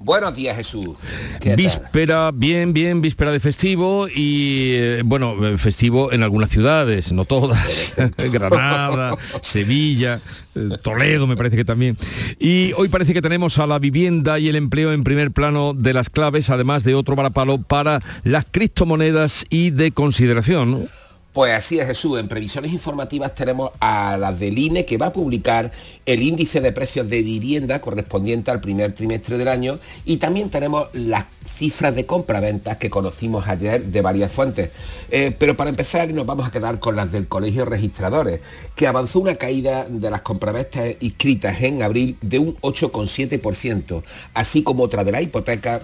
Buenos días, Jesús. Víspera, bien, bien, víspera de festivo y eh, bueno, eh, festivo en algunas ciudades, no todas. (laughs) Granada, Sevilla, eh, Toledo me parece que también. Y hoy parece que tenemos a la vivienda y el empleo en primer plano de las claves, además de otro varapalo para las criptomonedas y de consideración. ¿no? Pues así es Jesús, en previsiones informativas tenemos a las del INE que va a publicar el índice de precios de vivienda correspondiente al primer trimestre del año y también tenemos las cifras de compra-ventas que conocimos ayer de varias fuentes. Eh, pero para empezar nos vamos a quedar con las del Colegio Registradores, que avanzó una caída de las compraventas inscritas en abril de un 8,7%, así como otra de la hipoteca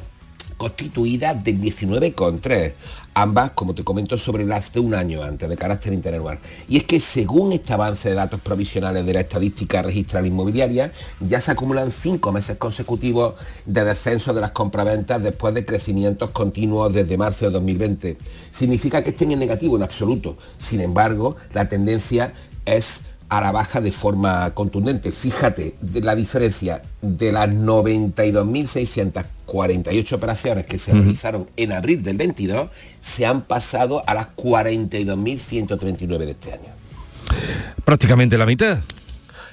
constituida del 19,3 ambas, como te comento, sobre las de un año antes, de carácter interanual. Y es que según este avance de datos provisionales de la estadística registral inmobiliaria, ya se acumulan cinco meses consecutivos de descenso de las compraventas después de crecimientos continuos desde marzo de 2020. Significa que estén en negativo en absoluto. Sin embargo, la tendencia es a la baja de forma contundente. Fíjate de la diferencia de las 92.648 operaciones que se realizaron en abril del 22, se han pasado a las 42.139 de este año. Prácticamente la mitad.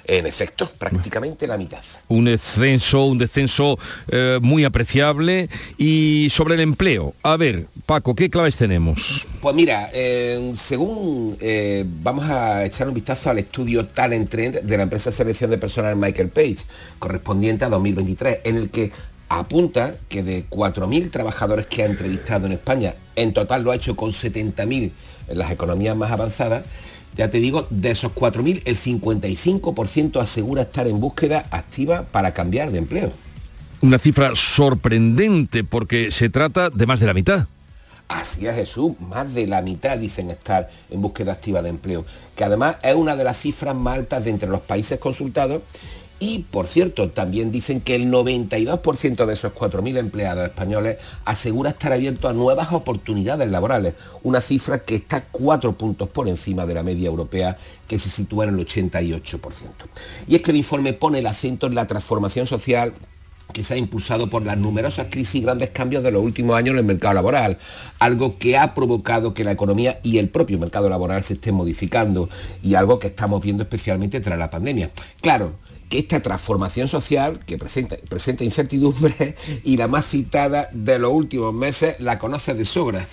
En efecto, prácticamente la mitad. Un descenso, un descenso eh, muy apreciable. Y sobre el empleo, a ver, Paco, ¿qué claves tenemos? Pues mira, eh, según eh, vamos a echar un vistazo al estudio Talent Trend de la empresa de selección de personal Michael Page, correspondiente a 2023, en el que apunta que de 4.000 trabajadores que ha entrevistado en España, en total lo ha hecho con 70.000 en las economías más avanzadas, ya te digo, de esos 4.000, el 55% asegura estar en búsqueda activa para cambiar de empleo. Una cifra sorprendente porque se trata de más de la mitad. Así es Jesús, más de la mitad dicen estar en búsqueda activa de empleo, que además es una de las cifras más altas de entre los países consultados y, por cierto, también dicen que el 92% de esos 4.000 empleados españoles asegura estar abierto a nuevas oportunidades laborales, una cifra que está cuatro puntos por encima de la media europea que se sitúa en el 88%. Y es que el informe pone el acento en la transformación social que se ha impulsado por las numerosas crisis y grandes cambios de los últimos años en el mercado laboral, algo que ha provocado que la economía y el propio mercado laboral se estén modificando y algo que estamos viendo especialmente tras la pandemia. Claro, que esta transformación social que presenta, presenta incertidumbre (laughs) y la más citada de los últimos meses la conoce de sobra.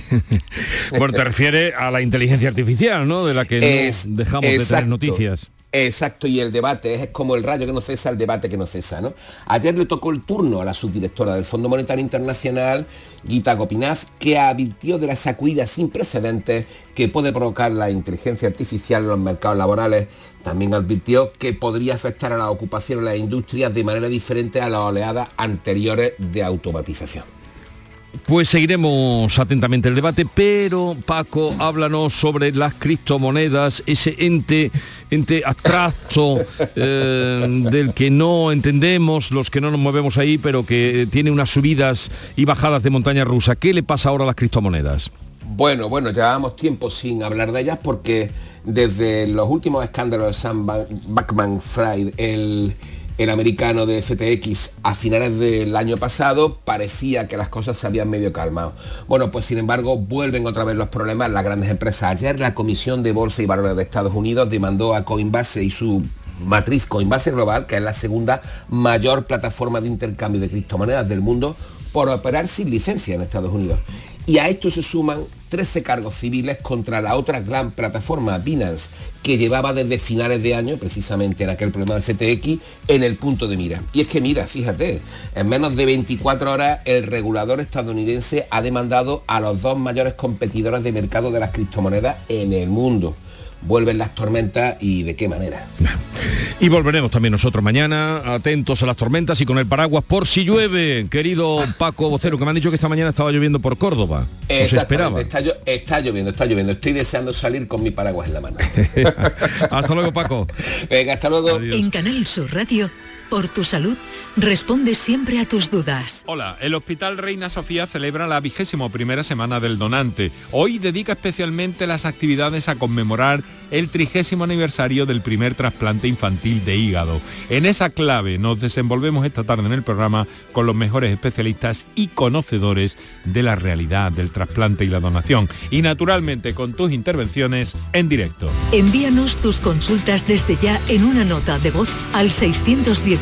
(laughs) bueno, te refiere a la inteligencia artificial, ¿no? De la que no dejamos de tener noticias. Exacto, y el debate es como el rayo que no cesa, el debate que no cesa. ¿no? Ayer le tocó el turno a la subdirectora del Fondo Monetario Internacional, Gita Gopinath, que advirtió de la sacudida sin precedentes que puede provocar la inteligencia artificial en los mercados laborales. También advirtió que podría afectar a la ocupación en las industrias de manera diferente a las oleadas anteriores de automatización. Pues seguiremos atentamente el debate, pero Paco, háblanos sobre las criptomonedas, ese ente, ente abstracto (laughs) eh, del que no entendemos, los que no nos movemos ahí, pero que tiene unas subidas y bajadas de montaña rusa. ¿Qué le pasa ahora a las criptomonedas? Bueno, bueno, llevábamos tiempo sin hablar de ellas porque desde los últimos escándalos de Sam Backman Fried, el el americano de FTX a finales del año pasado parecía que las cosas se habían medio calmado. Bueno, pues sin embargo vuelven otra vez los problemas las grandes empresas. Ayer la Comisión de Bolsa y Valores de Estados Unidos demandó a Coinbase y su matriz Coinbase Global, que es la segunda mayor plataforma de intercambio de criptomonedas del mundo, por operar sin licencia en Estados Unidos. Y a esto se suman 13 cargos civiles contra la otra gran plataforma, Binance, que llevaba desde finales de año, precisamente en aquel problema de FTX, en el punto de mira. Y es que mira, fíjate, en menos de 24 horas el regulador estadounidense ha demandado a los dos mayores competidores de mercado de las criptomonedas en el mundo vuelven las tormentas y de qué manera. Y volveremos también nosotros mañana, atentos a las tormentas y con el paraguas por si llueve, querido Paco Vocero, que me han dicho que esta mañana estaba lloviendo por Córdoba. esperaba. Está, está, lloviendo, está lloviendo. Estoy deseando salir con mi paraguas en la mano. (laughs) hasta luego, Paco. Venga, hasta luego. En Canal Sur Radio por tu salud, responde siempre a tus dudas. Hola, el Hospital Reina Sofía celebra la vigésimo primera semana del donante. Hoy dedica especialmente las actividades a conmemorar el trigésimo aniversario del primer trasplante infantil de hígado. En esa clave nos desenvolvemos esta tarde en el programa con los mejores especialistas y conocedores de la realidad del trasplante y la donación. Y naturalmente con tus intervenciones en directo. Envíanos tus consultas desde ya en una nota de voz al 610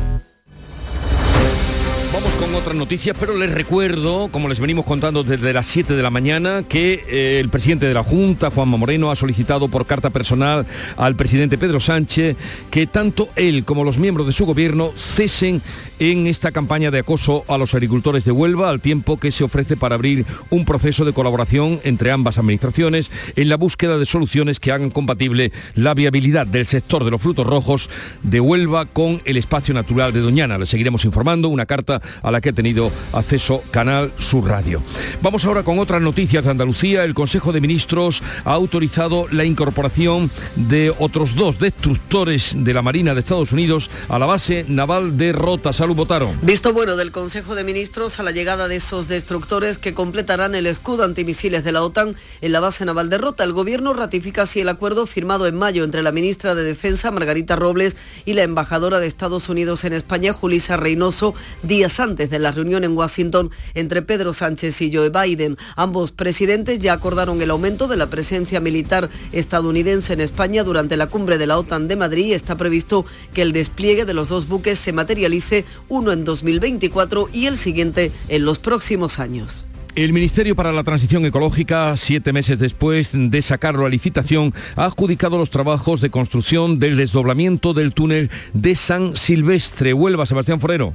Vamos con otras noticias, pero les recuerdo, como les venimos contando desde las 7 de la mañana, que eh, el presidente de la Junta, Juanma Moreno, ha solicitado por carta personal al presidente Pedro Sánchez que tanto él como los miembros de su gobierno cesen en esta campaña de acoso a los agricultores de Huelva, al tiempo que se ofrece para abrir un proceso de colaboración entre ambas administraciones en la búsqueda de soluciones que hagan compatible la viabilidad del sector de los frutos rojos de Huelva con el espacio natural de Doñana. Les seguiremos informando una carta a la que ha tenido acceso Canal Sur Radio. Vamos ahora con otras noticias de Andalucía. El Consejo de Ministros ha autorizado la incorporación de otros dos destructores de la Marina de Estados Unidos a la base naval de Rota. Salud, votaron. Visto bueno del Consejo de Ministros a la llegada de esos destructores que completarán el escudo antimisiles de la OTAN en la base naval de Rota. El Gobierno ratifica así el acuerdo firmado en mayo entre la ministra de Defensa, Margarita Robles, y la embajadora de Estados Unidos en España, Julisa Reynoso, días antes de la reunión en Washington entre Pedro Sánchez y Joe Biden. Ambos presidentes ya acordaron el aumento de la presencia militar estadounidense en España durante la cumbre de la OTAN de Madrid. Está previsto que el despliegue de los dos buques se materialice uno en 2024 y el siguiente en los próximos años. El Ministerio para la Transición Ecológica, siete meses después de sacarlo a licitación, ha adjudicado los trabajos de construcción del desdoblamiento del túnel de San Silvestre. Huelva, Sebastián Forero.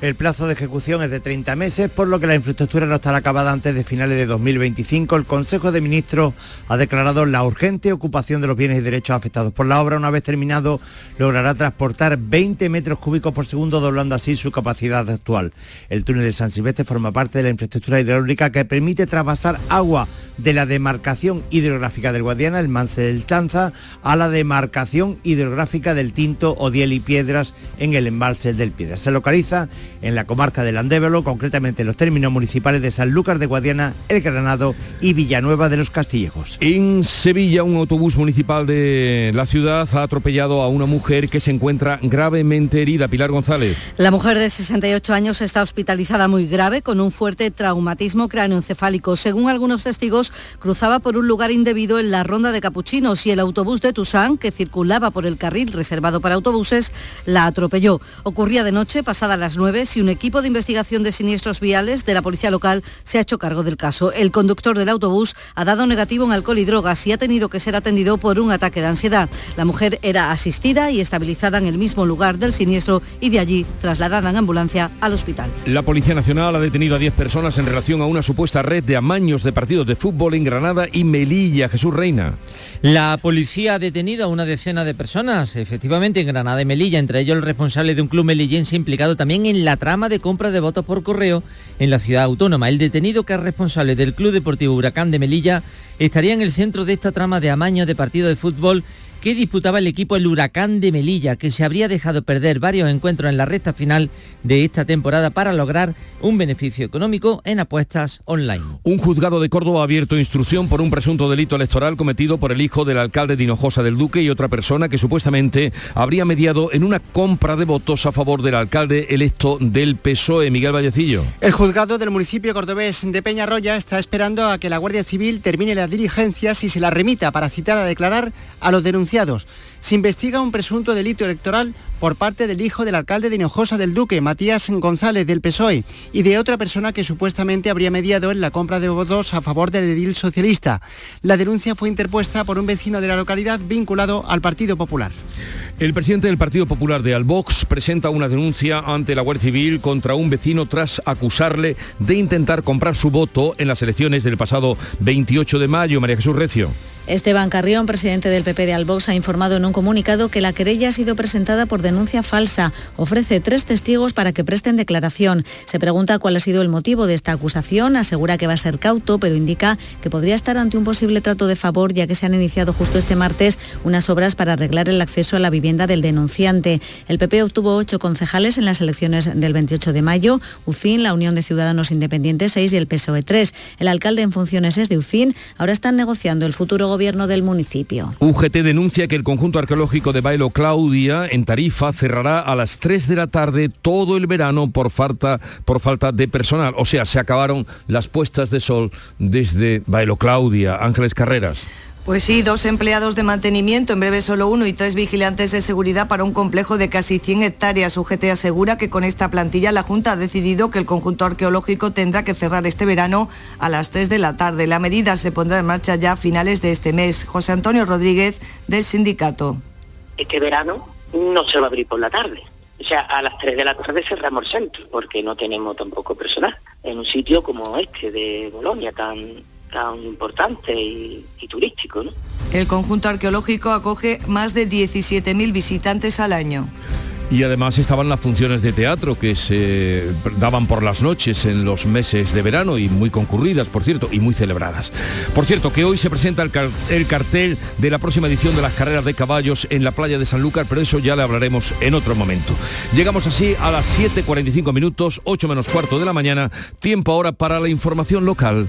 El plazo de ejecución es de 30 meses, por lo que la infraestructura no estará acabada antes de finales de 2025. El Consejo de Ministros ha declarado la urgente ocupación de los bienes y derechos afectados por la obra. Una vez terminado, logrará transportar 20 metros cúbicos por segundo, doblando así su capacidad actual. El túnel de San Silvestre forma parte de la infraestructura hidráulica que permite trasvasar agua de la demarcación hidrográfica del Guadiana, el Manse del Chanza, a la demarcación hidrográfica del Tinto, Odiel y Piedras en el embalse del Piedras. Se localiza en la comarca del Andévalo, concretamente en los términos municipales de San Lucas de Guadiana, El Granado y Villanueva de los Castillejos. En Sevilla, un autobús municipal de la ciudad ha atropellado a una mujer que se encuentra gravemente herida. Pilar González. La mujer de 68 años está hospitalizada muy grave con un fuerte traumatismo cráneoencefálico. Según algunos testigos, cruzaba por un lugar indebido en la ronda de Capuchinos y el autobús de Tusán, que circulaba por el carril reservado para autobuses, la atropelló. Ocurría de noche, pasada las 9, si un equipo de investigación de siniestros viales de la policía local se ha hecho cargo del caso. El conductor del autobús ha dado negativo en alcohol y drogas y ha tenido que ser atendido por un ataque de ansiedad. La mujer era asistida y estabilizada en el mismo lugar del siniestro y de allí trasladada en ambulancia al hospital. La Policía Nacional ha detenido a 10 personas en relación a una supuesta red de amaños de partidos de fútbol en Granada y Melilla. Jesús Reina. La policía ha detenido a una decena de personas, efectivamente en Granada y Melilla, entre ellos el responsable de un club melillense implicado también en la trama de compra de votos por correo en la ciudad autónoma. El detenido que es responsable del Club Deportivo Huracán de Melilla estaría en el centro de esta trama de amaño de partido de fútbol que disputaba el equipo el Huracán de Melilla, que se habría dejado perder varios encuentros en la recta final de esta temporada para lograr un beneficio económico en apuestas online. Un juzgado de Córdoba ha abierto instrucción por un presunto delito electoral cometido por el hijo del alcalde de Hinojosa del Duque y otra persona que supuestamente habría mediado en una compra de votos a favor del alcalde electo del PSOE, Miguel Vallecillo. El juzgado del municipio cordobés de Peñarroya está esperando a que la Guardia Civil termine las diligencias y se la remita para citar a declarar a los se investiga un presunto delito electoral por parte del hijo del alcalde de Hinojosa del Duque, Matías González del PSOE, y de otra persona que supuestamente habría mediado en la compra de votos a favor del edil socialista. La denuncia fue interpuesta por un vecino de la localidad vinculado al Partido Popular. El presidente del Partido Popular de Albox presenta una denuncia ante la Guardia Civil contra un vecino tras acusarle de intentar comprar su voto en las elecciones del pasado 28 de mayo. María Jesús Recio. Esteban Carrión, presidente del PP de Albox, ha informado en un comunicado que la querella ha sido presentada por denuncia falsa. Ofrece tres testigos para que presten declaración. Se pregunta cuál ha sido el motivo de esta acusación. Asegura que va a ser cauto, pero indica que podría estar ante un posible trato de favor, ya que se han iniciado justo este martes unas obras para arreglar el acceso a la vivienda del denunciante. El PP obtuvo ocho concejales en las elecciones del 28 de mayo. UCIN, la Unión de Ciudadanos Independientes, seis y el PSOE tres. El alcalde en funciones es de UCIN. Ahora están negociando el futuro gobierno del municipio. UGT denuncia que el conjunto arqueológico de Bailo Claudia en Tarifa cerrará a las 3 de la tarde todo el verano por falta, por falta de personal. O sea, se acabaron las puestas de sol desde Bailo Claudia. Ángeles Carreras. Pues sí, dos empleados de mantenimiento, en breve solo uno y tres vigilantes de seguridad para un complejo de casi 100 hectáreas. UGT asegura que con esta plantilla la Junta ha decidido que el conjunto arqueológico tendrá que cerrar este verano a las 3 de la tarde. La medida se pondrá en marcha ya a finales de este mes. José Antonio Rodríguez, del sindicato. Este verano no se va a abrir por la tarde. O sea, a las 3 de la tarde cerramos el centro, porque no tenemos tampoco personal. En un sitio como este de Bolonia, tan tan importante y, turístico. ¿no? El conjunto arqueológico acoge más de 17.000 visitantes al año. Y además estaban las funciones de teatro que se daban por las noches en los meses de verano y muy concurridas, por cierto, y muy celebradas. Por cierto, que hoy se presenta el, el, cartel de la próxima edición de las carreras de caballos en la playa de Sanlúcar, pero eso ya le hablaremos en otro momento. Llegamos así a las 7.45 minutos, 8 menos cuarto de la mañana, tiempo ahora para la información local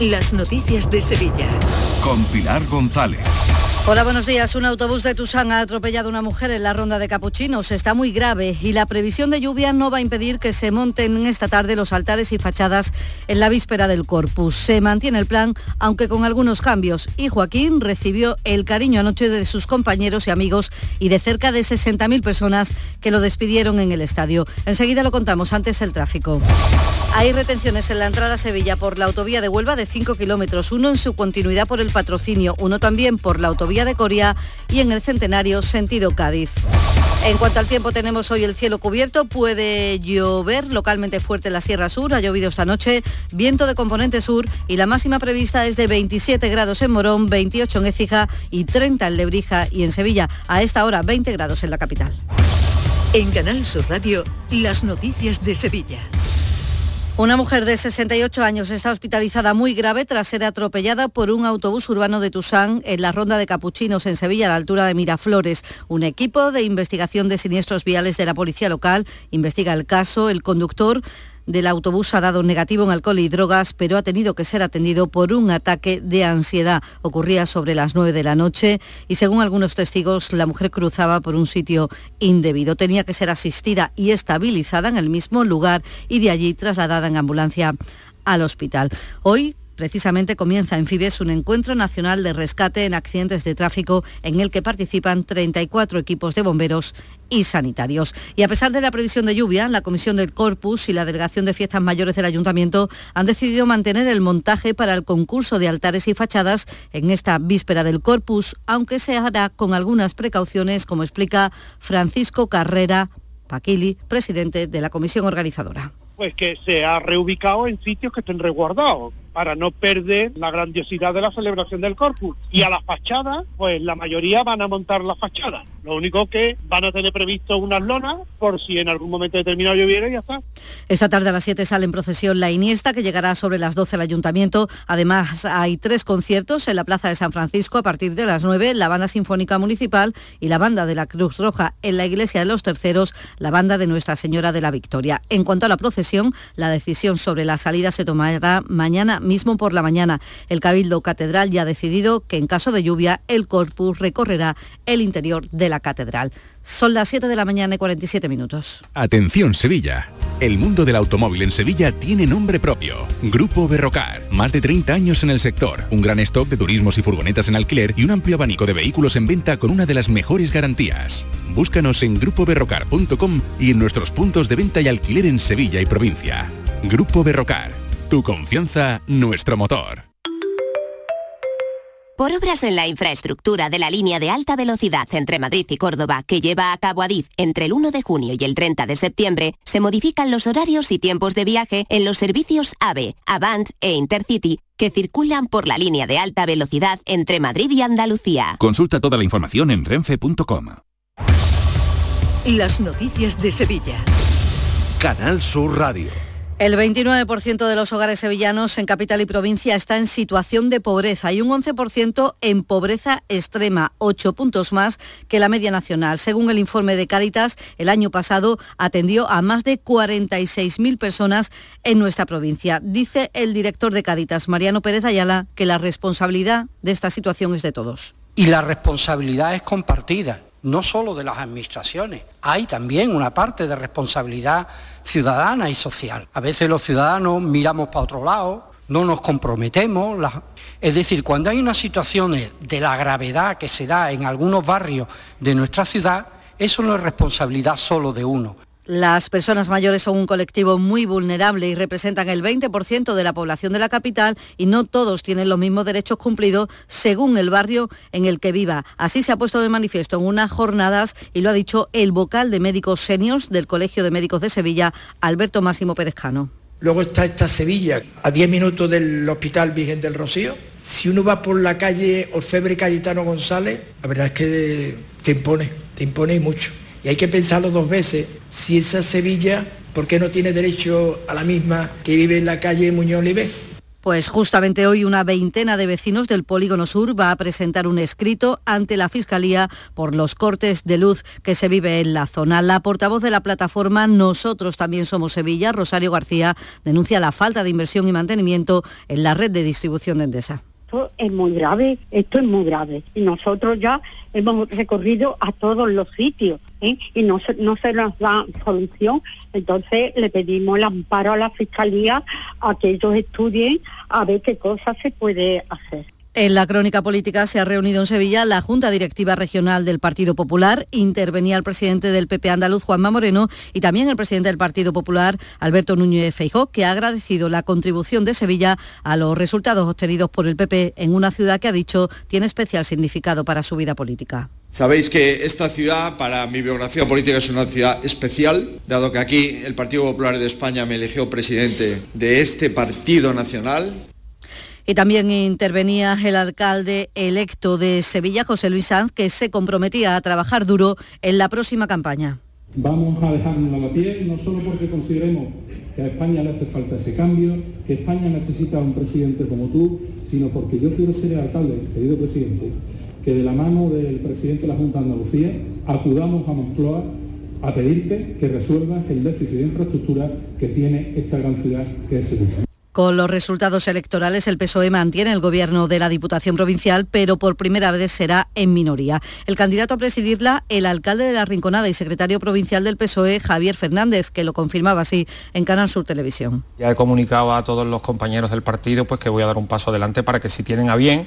las noticias de Sevilla. Con Pilar González. Hola, buenos días. Un autobús de Tusán ha atropellado a una mujer en la ronda de Capuchinos. Está muy grave y la previsión de lluvia no va a impedir que se monten esta tarde los altares y fachadas en la víspera del Corpus. Se mantiene el plan, aunque con algunos cambios. Y Joaquín recibió el cariño anoche de sus compañeros y amigos y de cerca de 60.000 personas que lo despidieron en el estadio. Enseguida lo contamos, antes el tráfico. Hay retenciones en la entrada a Sevilla por la autovía de Huelva de 5 kilómetros, uno en su continuidad por el patrocinio, uno también por la autovía de Coria y en el Centenario sentido Cádiz. En cuanto al tiempo, tenemos hoy el cielo cubierto, puede llover localmente fuerte en la Sierra Sur, ha llovido esta noche, viento de componente sur y la máxima prevista es de 27 grados en Morón, 28 en Écija y 30 en Lebrija y en Sevilla. A esta hora 20 grados en la capital. En Canal Sur Radio, las noticias de Sevilla. Una mujer de 68 años está hospitalizada muy grave tras ser atropellada por un autobús urbano de Tusán en la ronda de Capuchinos en Sevilla, a la altura de Miraflores. Un equipo de investigación de siniestros viales de la policía local investiga el caso. El conductor del autobús ha dado negativo en alcohol y drogas, pero ha tenido que ser atendido por un ataque de ansiedad. Ocurría sobre las 9 de la noche y según algunos testigos, la mujer cruzaba por un sitio indebido. Tenía que ser asistida y estabilizada en el mismo lugar y de allí trasladada en ambulancia al hospital. Hoy Precisamente comienza en Fibes un encuentro nacional de rescate en accidentes de tráfico en el que participan 34 equipos de bomberos y sanitarios. Y a pesar de la previsión de lluvia, la Comisión del Corpus y la Delegación de Fiestas Mayores del Ayuntamiento han decidido mantener el montaje para el concurso de altares y fachadas en esta víspera del Corpus, aunque se hará con algunas precauciones, como explica Francisco Carrera Paquili, presidente de la comisión organizadora. Pues que se ha reubicado en sitios que estén resguardados para no perder la grandiosidad de la celebración del Corpus. Y a las fachadas, pues la mayoría van a montar las fachadas. Lo único que van a tener previsto unas lonas por si en algún momento determinado lloviera y ya está. Esta tarde a las 7 sale en procesión la Iniesta, que llegará sobre las 12 al Ayuntamiento. Además, hay tres conciertos en la Plaza de San Francisco a partir de las 9, la Banda Sinfónica Municipal y la Banda de la Cruz Roja. En la Iglesia de los Terceros, la Banda de Nuestra Señora de la Victoria. En cuanto a la procesión, la decisión sobre la salida se tomará mañana mismo por la mañana. El Cabildo Catedral ya ha decidido que en caso de lluvia el corpus recorrerá el interior de la catedral. Son las 7 de la mañana y 47 minutos. Atención Sevilla. El mundo del automóvil en Sevilla tiene nombre propio. Grupo Berrocar. Más de 30 años en el sector. Un gran stock de turismos y furgonetas en alquiler y un amplio abanico de vehículos en venta con una de las mejores garantías. Búscanos en grupoberrocar.com y en nuestros puntos de venta y alquiler en Sevilla y provincia. Grupo Berrocar tu confianza, nuestro motor. Por obras en la infraestructura de la línea de alta velocidad entre Madrid y Córdoba que lleva a cabo Adif entre el 1 de junio y el 30 de septiembre, se modifican los horarios y tiempos de viaje en los servicios AVE, Avant e Intercity que circulan por la línea de alta velocidad entre Madrid y Andalucía. Consulta toda la información en renfe.com. Las noticias de Sevilla. Canal Sur Radio. El 29% de los hogares sevillanos en capital y provincia está en situación de pobreza y un 11% en pobreza extrema, 8 puntos más que la media nacional. Según el informe de Cáritas, el año pasado atendió a más de 46.000 personas en nuestra provincia. Dice el director de Cáritas, Mariano Pérez Ayala, que la responsabilidad de esta situación es de todos. Y la responsabilidad es compartida no solo de las administraciones, hay también una parte de responsabilidad ciudadana y social. A veces los ciudadanos miramos para otro lado, no nos comprometemos. Es decir, cuando hay unas situaciones de la gravedad que se da en algunos barrios de nuestra ciudad, eso no es responsabilidad solo de uno. Las personas mayores son un colectivo muy vulnerable y representan el 20% de la población de la capital y no todos tienen los mismos derechos cumplidos según el barrio en el que viva. Así se ha puesto de manifiesto en unas jornadas y lo ha dicho el vocal de médicos seniors del Colegio de Médicos de Sevilla, Alberto Máximo Perezcano. Luego está esta Sevilla, a 10 minutos del Hospital Virgen del Rocío. Si uno va por la calle Orfebre Cayetano González, la verdad es que te impone, te impone y mucho. Y hay que pensarlo dos veces, si esa Sevilla, ¿por qué no tiene derecho a la misma que vive en la calle Muñoz Olivé? Pues justamente hoy una veintena de vecinos del Polígono Sur va a presentar un escrito ante la Fiscalía por los cortes de luz que se vive en la zona. La portavoz de la plataforma Nosotros también somos Sevilla, Rosario García, denuncia la falta de inversión y mantenimiento en la red de distribución de Endesa es muy grave, esto es muy grave. Y nosotros ya hemos recorrido a todos los sitios ¿eh? y no se, no se nos da solución. Entonces le pedimos el amparo a la Fiscalía a que ellos estudien a ver qué cosas se puede hacer. En la crónica política se ha reunido en Sevilla la Junta Directiva Regional del Partido Popular. Intervenía el presidente del PP andaluz, Juanma Moreno, y también el presidente del Partido Popular, Alberto Núñez Feijó, que ha agradecido la contribución de Sevilla a los resultados obtenidos por el PP en una ciudad que ha dicho tiene especial significado para su vida política. Sabéis que esta ciudad, para mi biografía política, es una ciudad especial, dado que aquí el Partido Popular de España me eligió presidente de este partido nacional y también intervenía el alcalde electo de Sevilla, José Luis Sanz, que se comprometía a trabajar duro en la próxima campaña. Vamos a dejarnos a la piel, no solo porque consideremos que a España le hace falta ese cambio, que España necesita un presidente como tú, sino porque yo quiero ser alcalde, querido presidente, que de la mano del presidente de la Junta de Andalucía acudamos a Moncloa a pedirte que resuelvas el déficit de infraestructura que tiene esta gran ciudad que es Sevilla. Con los resultados electorales, el PSOE mantiene el gobierno de la Diputación Provincial, pero por primera vez será en minoría. El candidato a presidirla, el alcalde de la Rinconada y secretario provincial del PSOE, Javier Fernández, que lo confirmaba así en Canal Sur Televisión. Ya he comunicado a todos los compañeros del partido pues, que voy a dar un paso adelante para que si tienen a bien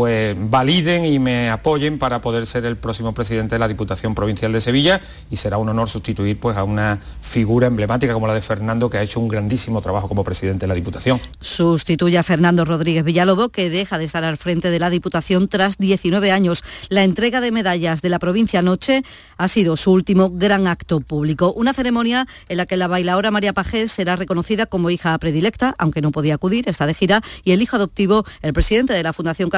pues validen y me apoyen para poder ser el próximo presidente de la Diputación Provincial de Sevilla y será un honor sustituir pues a una figura emblemática como la de Fernando que ha hecho un grandísimo trabajo como presidente de la Diputación. Sustituye a Fernando Rodríguez Villalobo que deja de estar al frente de la Diputación tras 19 años. La entrega de medallas de la provincia anoche ha sido su último gran acto público, una ceremonia en la que la bailaora María Pajés será reconocida como hija predilecta, aunque no podía acudir, está de gira, y el hijo adoptivo, el presidente de la Fundación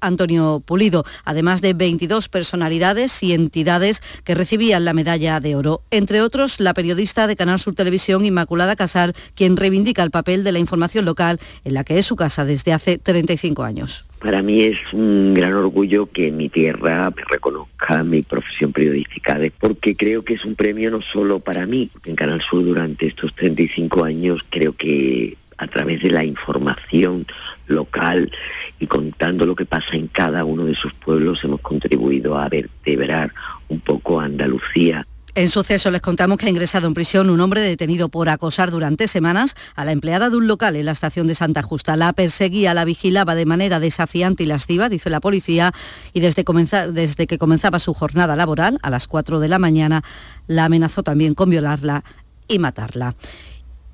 Antonio Pulido, además de 22 personalidades y entidades que recibían la medalla de oro. Entre otros, la periodista de Canal Sur Televisión, Inmaculada Casal, quien reivindica el papel de la información local en la que es su casa desde hace 35 años. Para mí es un gran orgullo que mi tierra me reconozca mi profesión periodística, porque creo que es un premio no solo para mí, en Canal Sur durante estos 35 años creo que a través de la información local y contando lo que pasa en cada uno de sus pueblos hemos contribuido a vertebrar un poco Andalucía. En suceso les contamos que ha ingresado en prisión un hombre detenido por acosar durante semanas a la empleada de un local en la estación de Santa Justa. La perseguía, la vigilaba de manera desafiante y lasciva, dice la policía, y desde, desde que comenzaba su jornada laboral, a las 4 de la mañana, la amenazó también con violarla y matarla.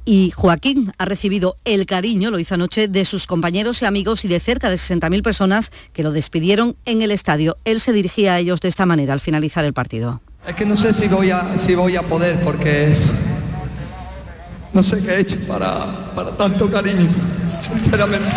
Y Joaquín ha recibido el cariño, lo hizo anoche, de sus compañeros y amigos y de cerca de 60.000 personas que lo despidieron en el estadio. Él se dirigía a ellos de esta manera al finalizar el partido. Es que no sé si voy a, si voy a poder porque no sé qué he hecho para, para tanto cariño, sinceramente.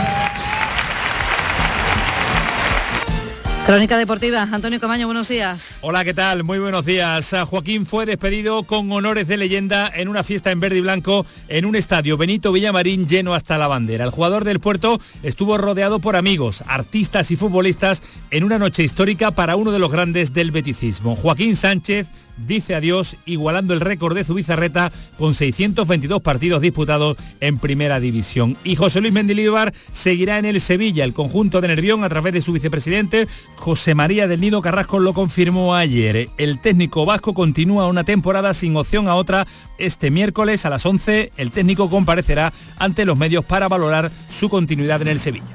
Crónica Deportiva, Antonio Camaño, buenos días. Hola, ¿qué tal? Muy buenos días. Joaquín fue despedido con honores de leyenda en una fiesta en verde y blanco en un estadio Benito Villamarín lleno hasta la bandera. El jugador del puerto estuvo rodeado por amigos, artistas y futbolistas en una noche histórica para uno de los grandes del beticismo. Joaquín Sánchez dice adiós igualando el récord de Zubizarreta con 622 partidos disputados en primera división. Y José Luis Mendilibar seguirá en el Sevilla. El conjunto de Nervión a través de su vicepresidente José María del Nido Carrasco lo confirmó ayer. El técnico vasco continúa una temporada sin opción a otra. Este miércoles a las 11 el técnico comparecerá ante los medios para valorar su continuidad en el Sevilla.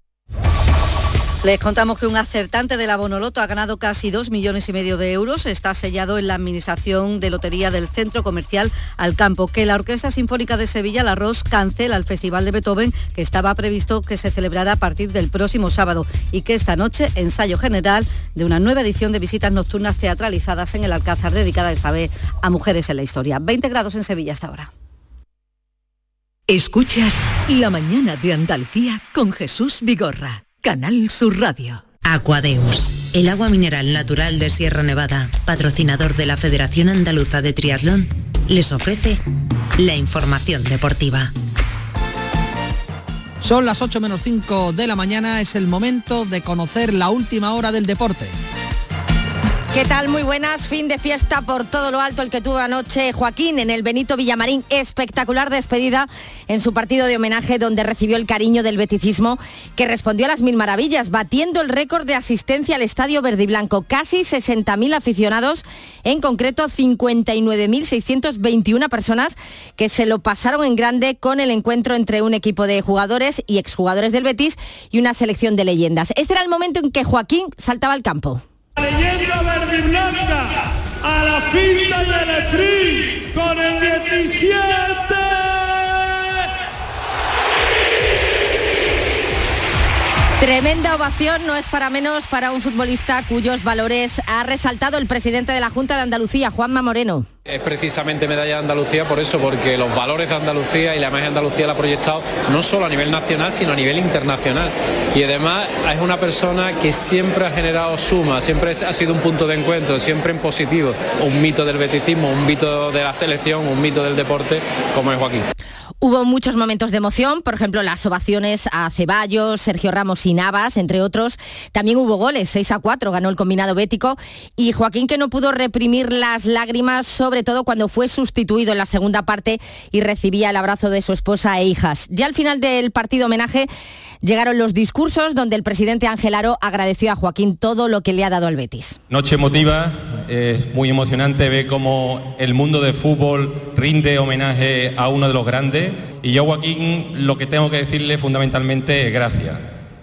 Les contamos que un acertante de la Bonoloto ha ganado casi 2 millones y medio de euros. Está sellado en la administración de lotería del Centro Comercial Alcampo. Que la Orquesta Sinfónica de Sevilla, La Ros, cancela el Festival de Beethoven que estaba previsto que se celebrara a partir del próximo sábado y que esta noche ensayo general de una nueva edición de visitas nocturnas teatralizadas en el Alcázar dedicada esta vez a mujeres en la historia. 20 grados en Sevilla hasta ahora. Escuchas La mañana de Andalucía con Jesús Vigorra. Canal Sur Radio. Aquadeus, el agua mineral natural de Sierra Nevada, patrocinador de la Federación Andaluza de Triatlón, les ofrece la información deportiva. Son las 8 menos 5 de la mañana, es el momento de conocer la última hora del deporte. ¿Qué tal? Muy buenas. Fin de fiesta por todo lo alto el que tuvo anoche Joaquín en el Benito Villamarín. Espectacular despedida en su partido de homenaje donde recibió el cariño del beticismo que respondió a las mil maravillas, batiendo el récord de asistencia al Estadio Verde y Blanco. Casi 60.000 aficionados, en concreto 59.621 personas que se lo pasaron en grande con el encuentro entre un equipo de jugadores y exjugadores del Betis y una selección de leyendas. Este era el momento en que Joaquín saltaba al campo. A la con el 17. Tremenda ovación no es para menos para un futbolista cuyos valores ha resaltado el presidente de la Junta de Andalucía, Juanma Moreno. Es precisamente medalla de Andalucía por eso, porque los valores de Andalucía y la imagen de Andalucía la ha proyectado no solo a nivel nacional, sino a nivel internacional. Y además es una persona que siempre ha generado suma, siempre ha sido un punto de encuentro, siempre en positivo. Un mito del beticismo, un mito de la selección, un mito del deporte, como es Joaquín. Hubo muchos momentos de emoción, por ejemplo, las ovaciones a Ceballos, Sergio Ramos y Navas, entre otros. También hubo goles, 6 a 4, ganó el combinado bético. Y Joaquín que no pudo reprimir las lágrimas, todo cuando fue sustituido en la segunda parte y recibía el abrazo de su esposa e hijas. Ya al final del partido homenaje llegaron los discursos donde el presidente Ángel Aro agradeció a Joaquín todo lo que le ha dado al Betis. Noche emotiva, es muy emocionante ver cómo el mundo del fútbol rinde homenaje a uno de los grandes y yo Joaquín lo que tengo que decirle fundamentalmente es gracias.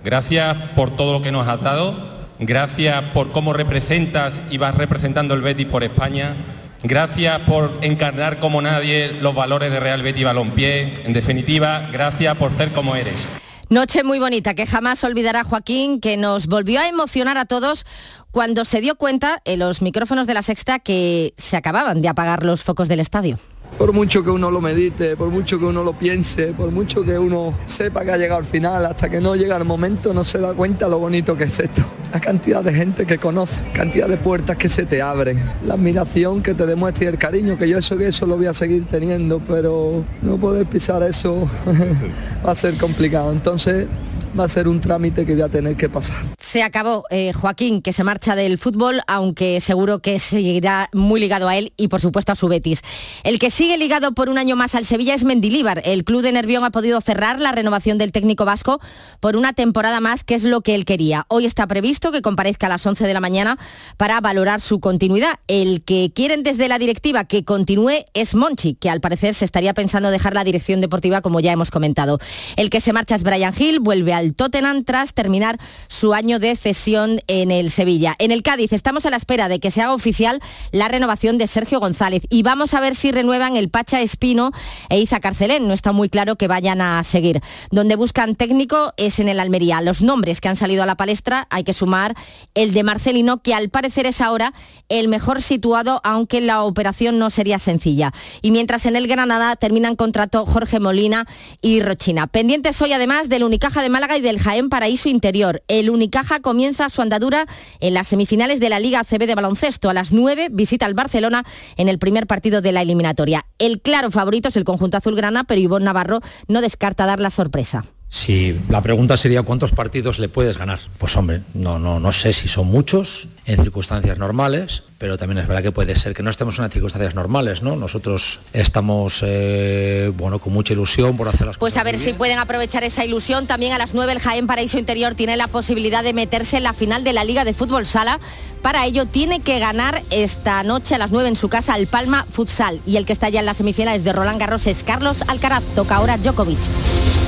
Gracias por todo lo que nos has dado, gracias por cómo representas y vas representando el Betis por España, gracias por encarnar como nadie los valores de Real Betis Balompié, en definitiva, gracias por ser como eres. Noche muy bonita que jamás olvidará Joaquín, que nos volvió a emocionar a todos cuando se dio cuenta en los micrófonos de la sexta que se acababan de apagar los focos del estadio. Por mucho que uno lo medite, por mucho que uno lo piense, por mucho que uno sepa que ha llegado al final, hasta que no llega el momento no se da cuenta lo bonito que es esto. La cantidad de gente que conoce, cantidad de puertas que se te abren, la admiración que te demuestra y el cariño, que yo eso que eso lo voy a seguir teniendo, pero no poder pisar eso (laughs) va a ser complicado. Entonces va a ser un trámite que voy a tener que pasar. Se acabó, eh, Joaquín, que se marcha del fútbol, aunque seguro que seguirá muy ligado a él y por supuesto a su Betis. El que sigue ligado por un año más al Sevilla es Mendilíbar. El club de Nervión ha podido cerrar la renovación del técnico vasco por una temporada más, que es lo que él quería. Hoy está previsto que comparezca a las 11 de la mañana para valorar su continuidad. El que quieren desde la directiva que continúe es Monchi, que al parecer se estaría pensando dejar la dirección deportiva como ya hemos comentado. El que se marcha es Brian Hill, vuelve al Tottenham tras terminar su año de cesión en el Sevilla. En el Cádiz estamos a la espera de que se haga oficial la renovación de Sergio González y vamos a ver si renuevan el Pacha Espino e Iza Carcelén. No está muy claro que vayan a seguir. Donde buscan técnico es en el Almería. Los nombres que han salido a la palestra hay que sumar el de Marcelino, que al parecer es ahora el mejor situado, aunque la operación no sería sencilla. Y mientras en el Granada terminan contrato Jorge Molina y Rochina. Pendientes hoy además del Unicaja de Málaga y del Jaén Paraíso Interior. El Unicaja comienza su andadura en las semifinales de la Liga ACB de baloncesto. A las 9 visita al Barcelona en el primer partido de la eliminatoria. El claro favorito es el conjunto azulgrana, pero Ivonne Navarro no descarta dar la sorpresa. Si la pregunta sería cuántos partidos le puedes ganar, pues hombre, no, no, no sé si son muchos en circunstancias normales, pero también es verdad que puede ser que no estemos en circunstancias normales, ¿no? Nosotros estamos, eh, bueno, con mucha ilusión por hacer las pues cosas. Pues a ver si pueden aprovechar esa ilusión. También a las 9 el Jaén Paraíso Interior tiene la posibilidad de meterse en la final de la Liga de Fútbol Sala. Para ello tiene que ganar esta noche a las 9 en su casa al Palma Futsal. Y el que está ya en las semifinales de Roland Garros es Carlos Alcaraz. Toca ahora Djokovic.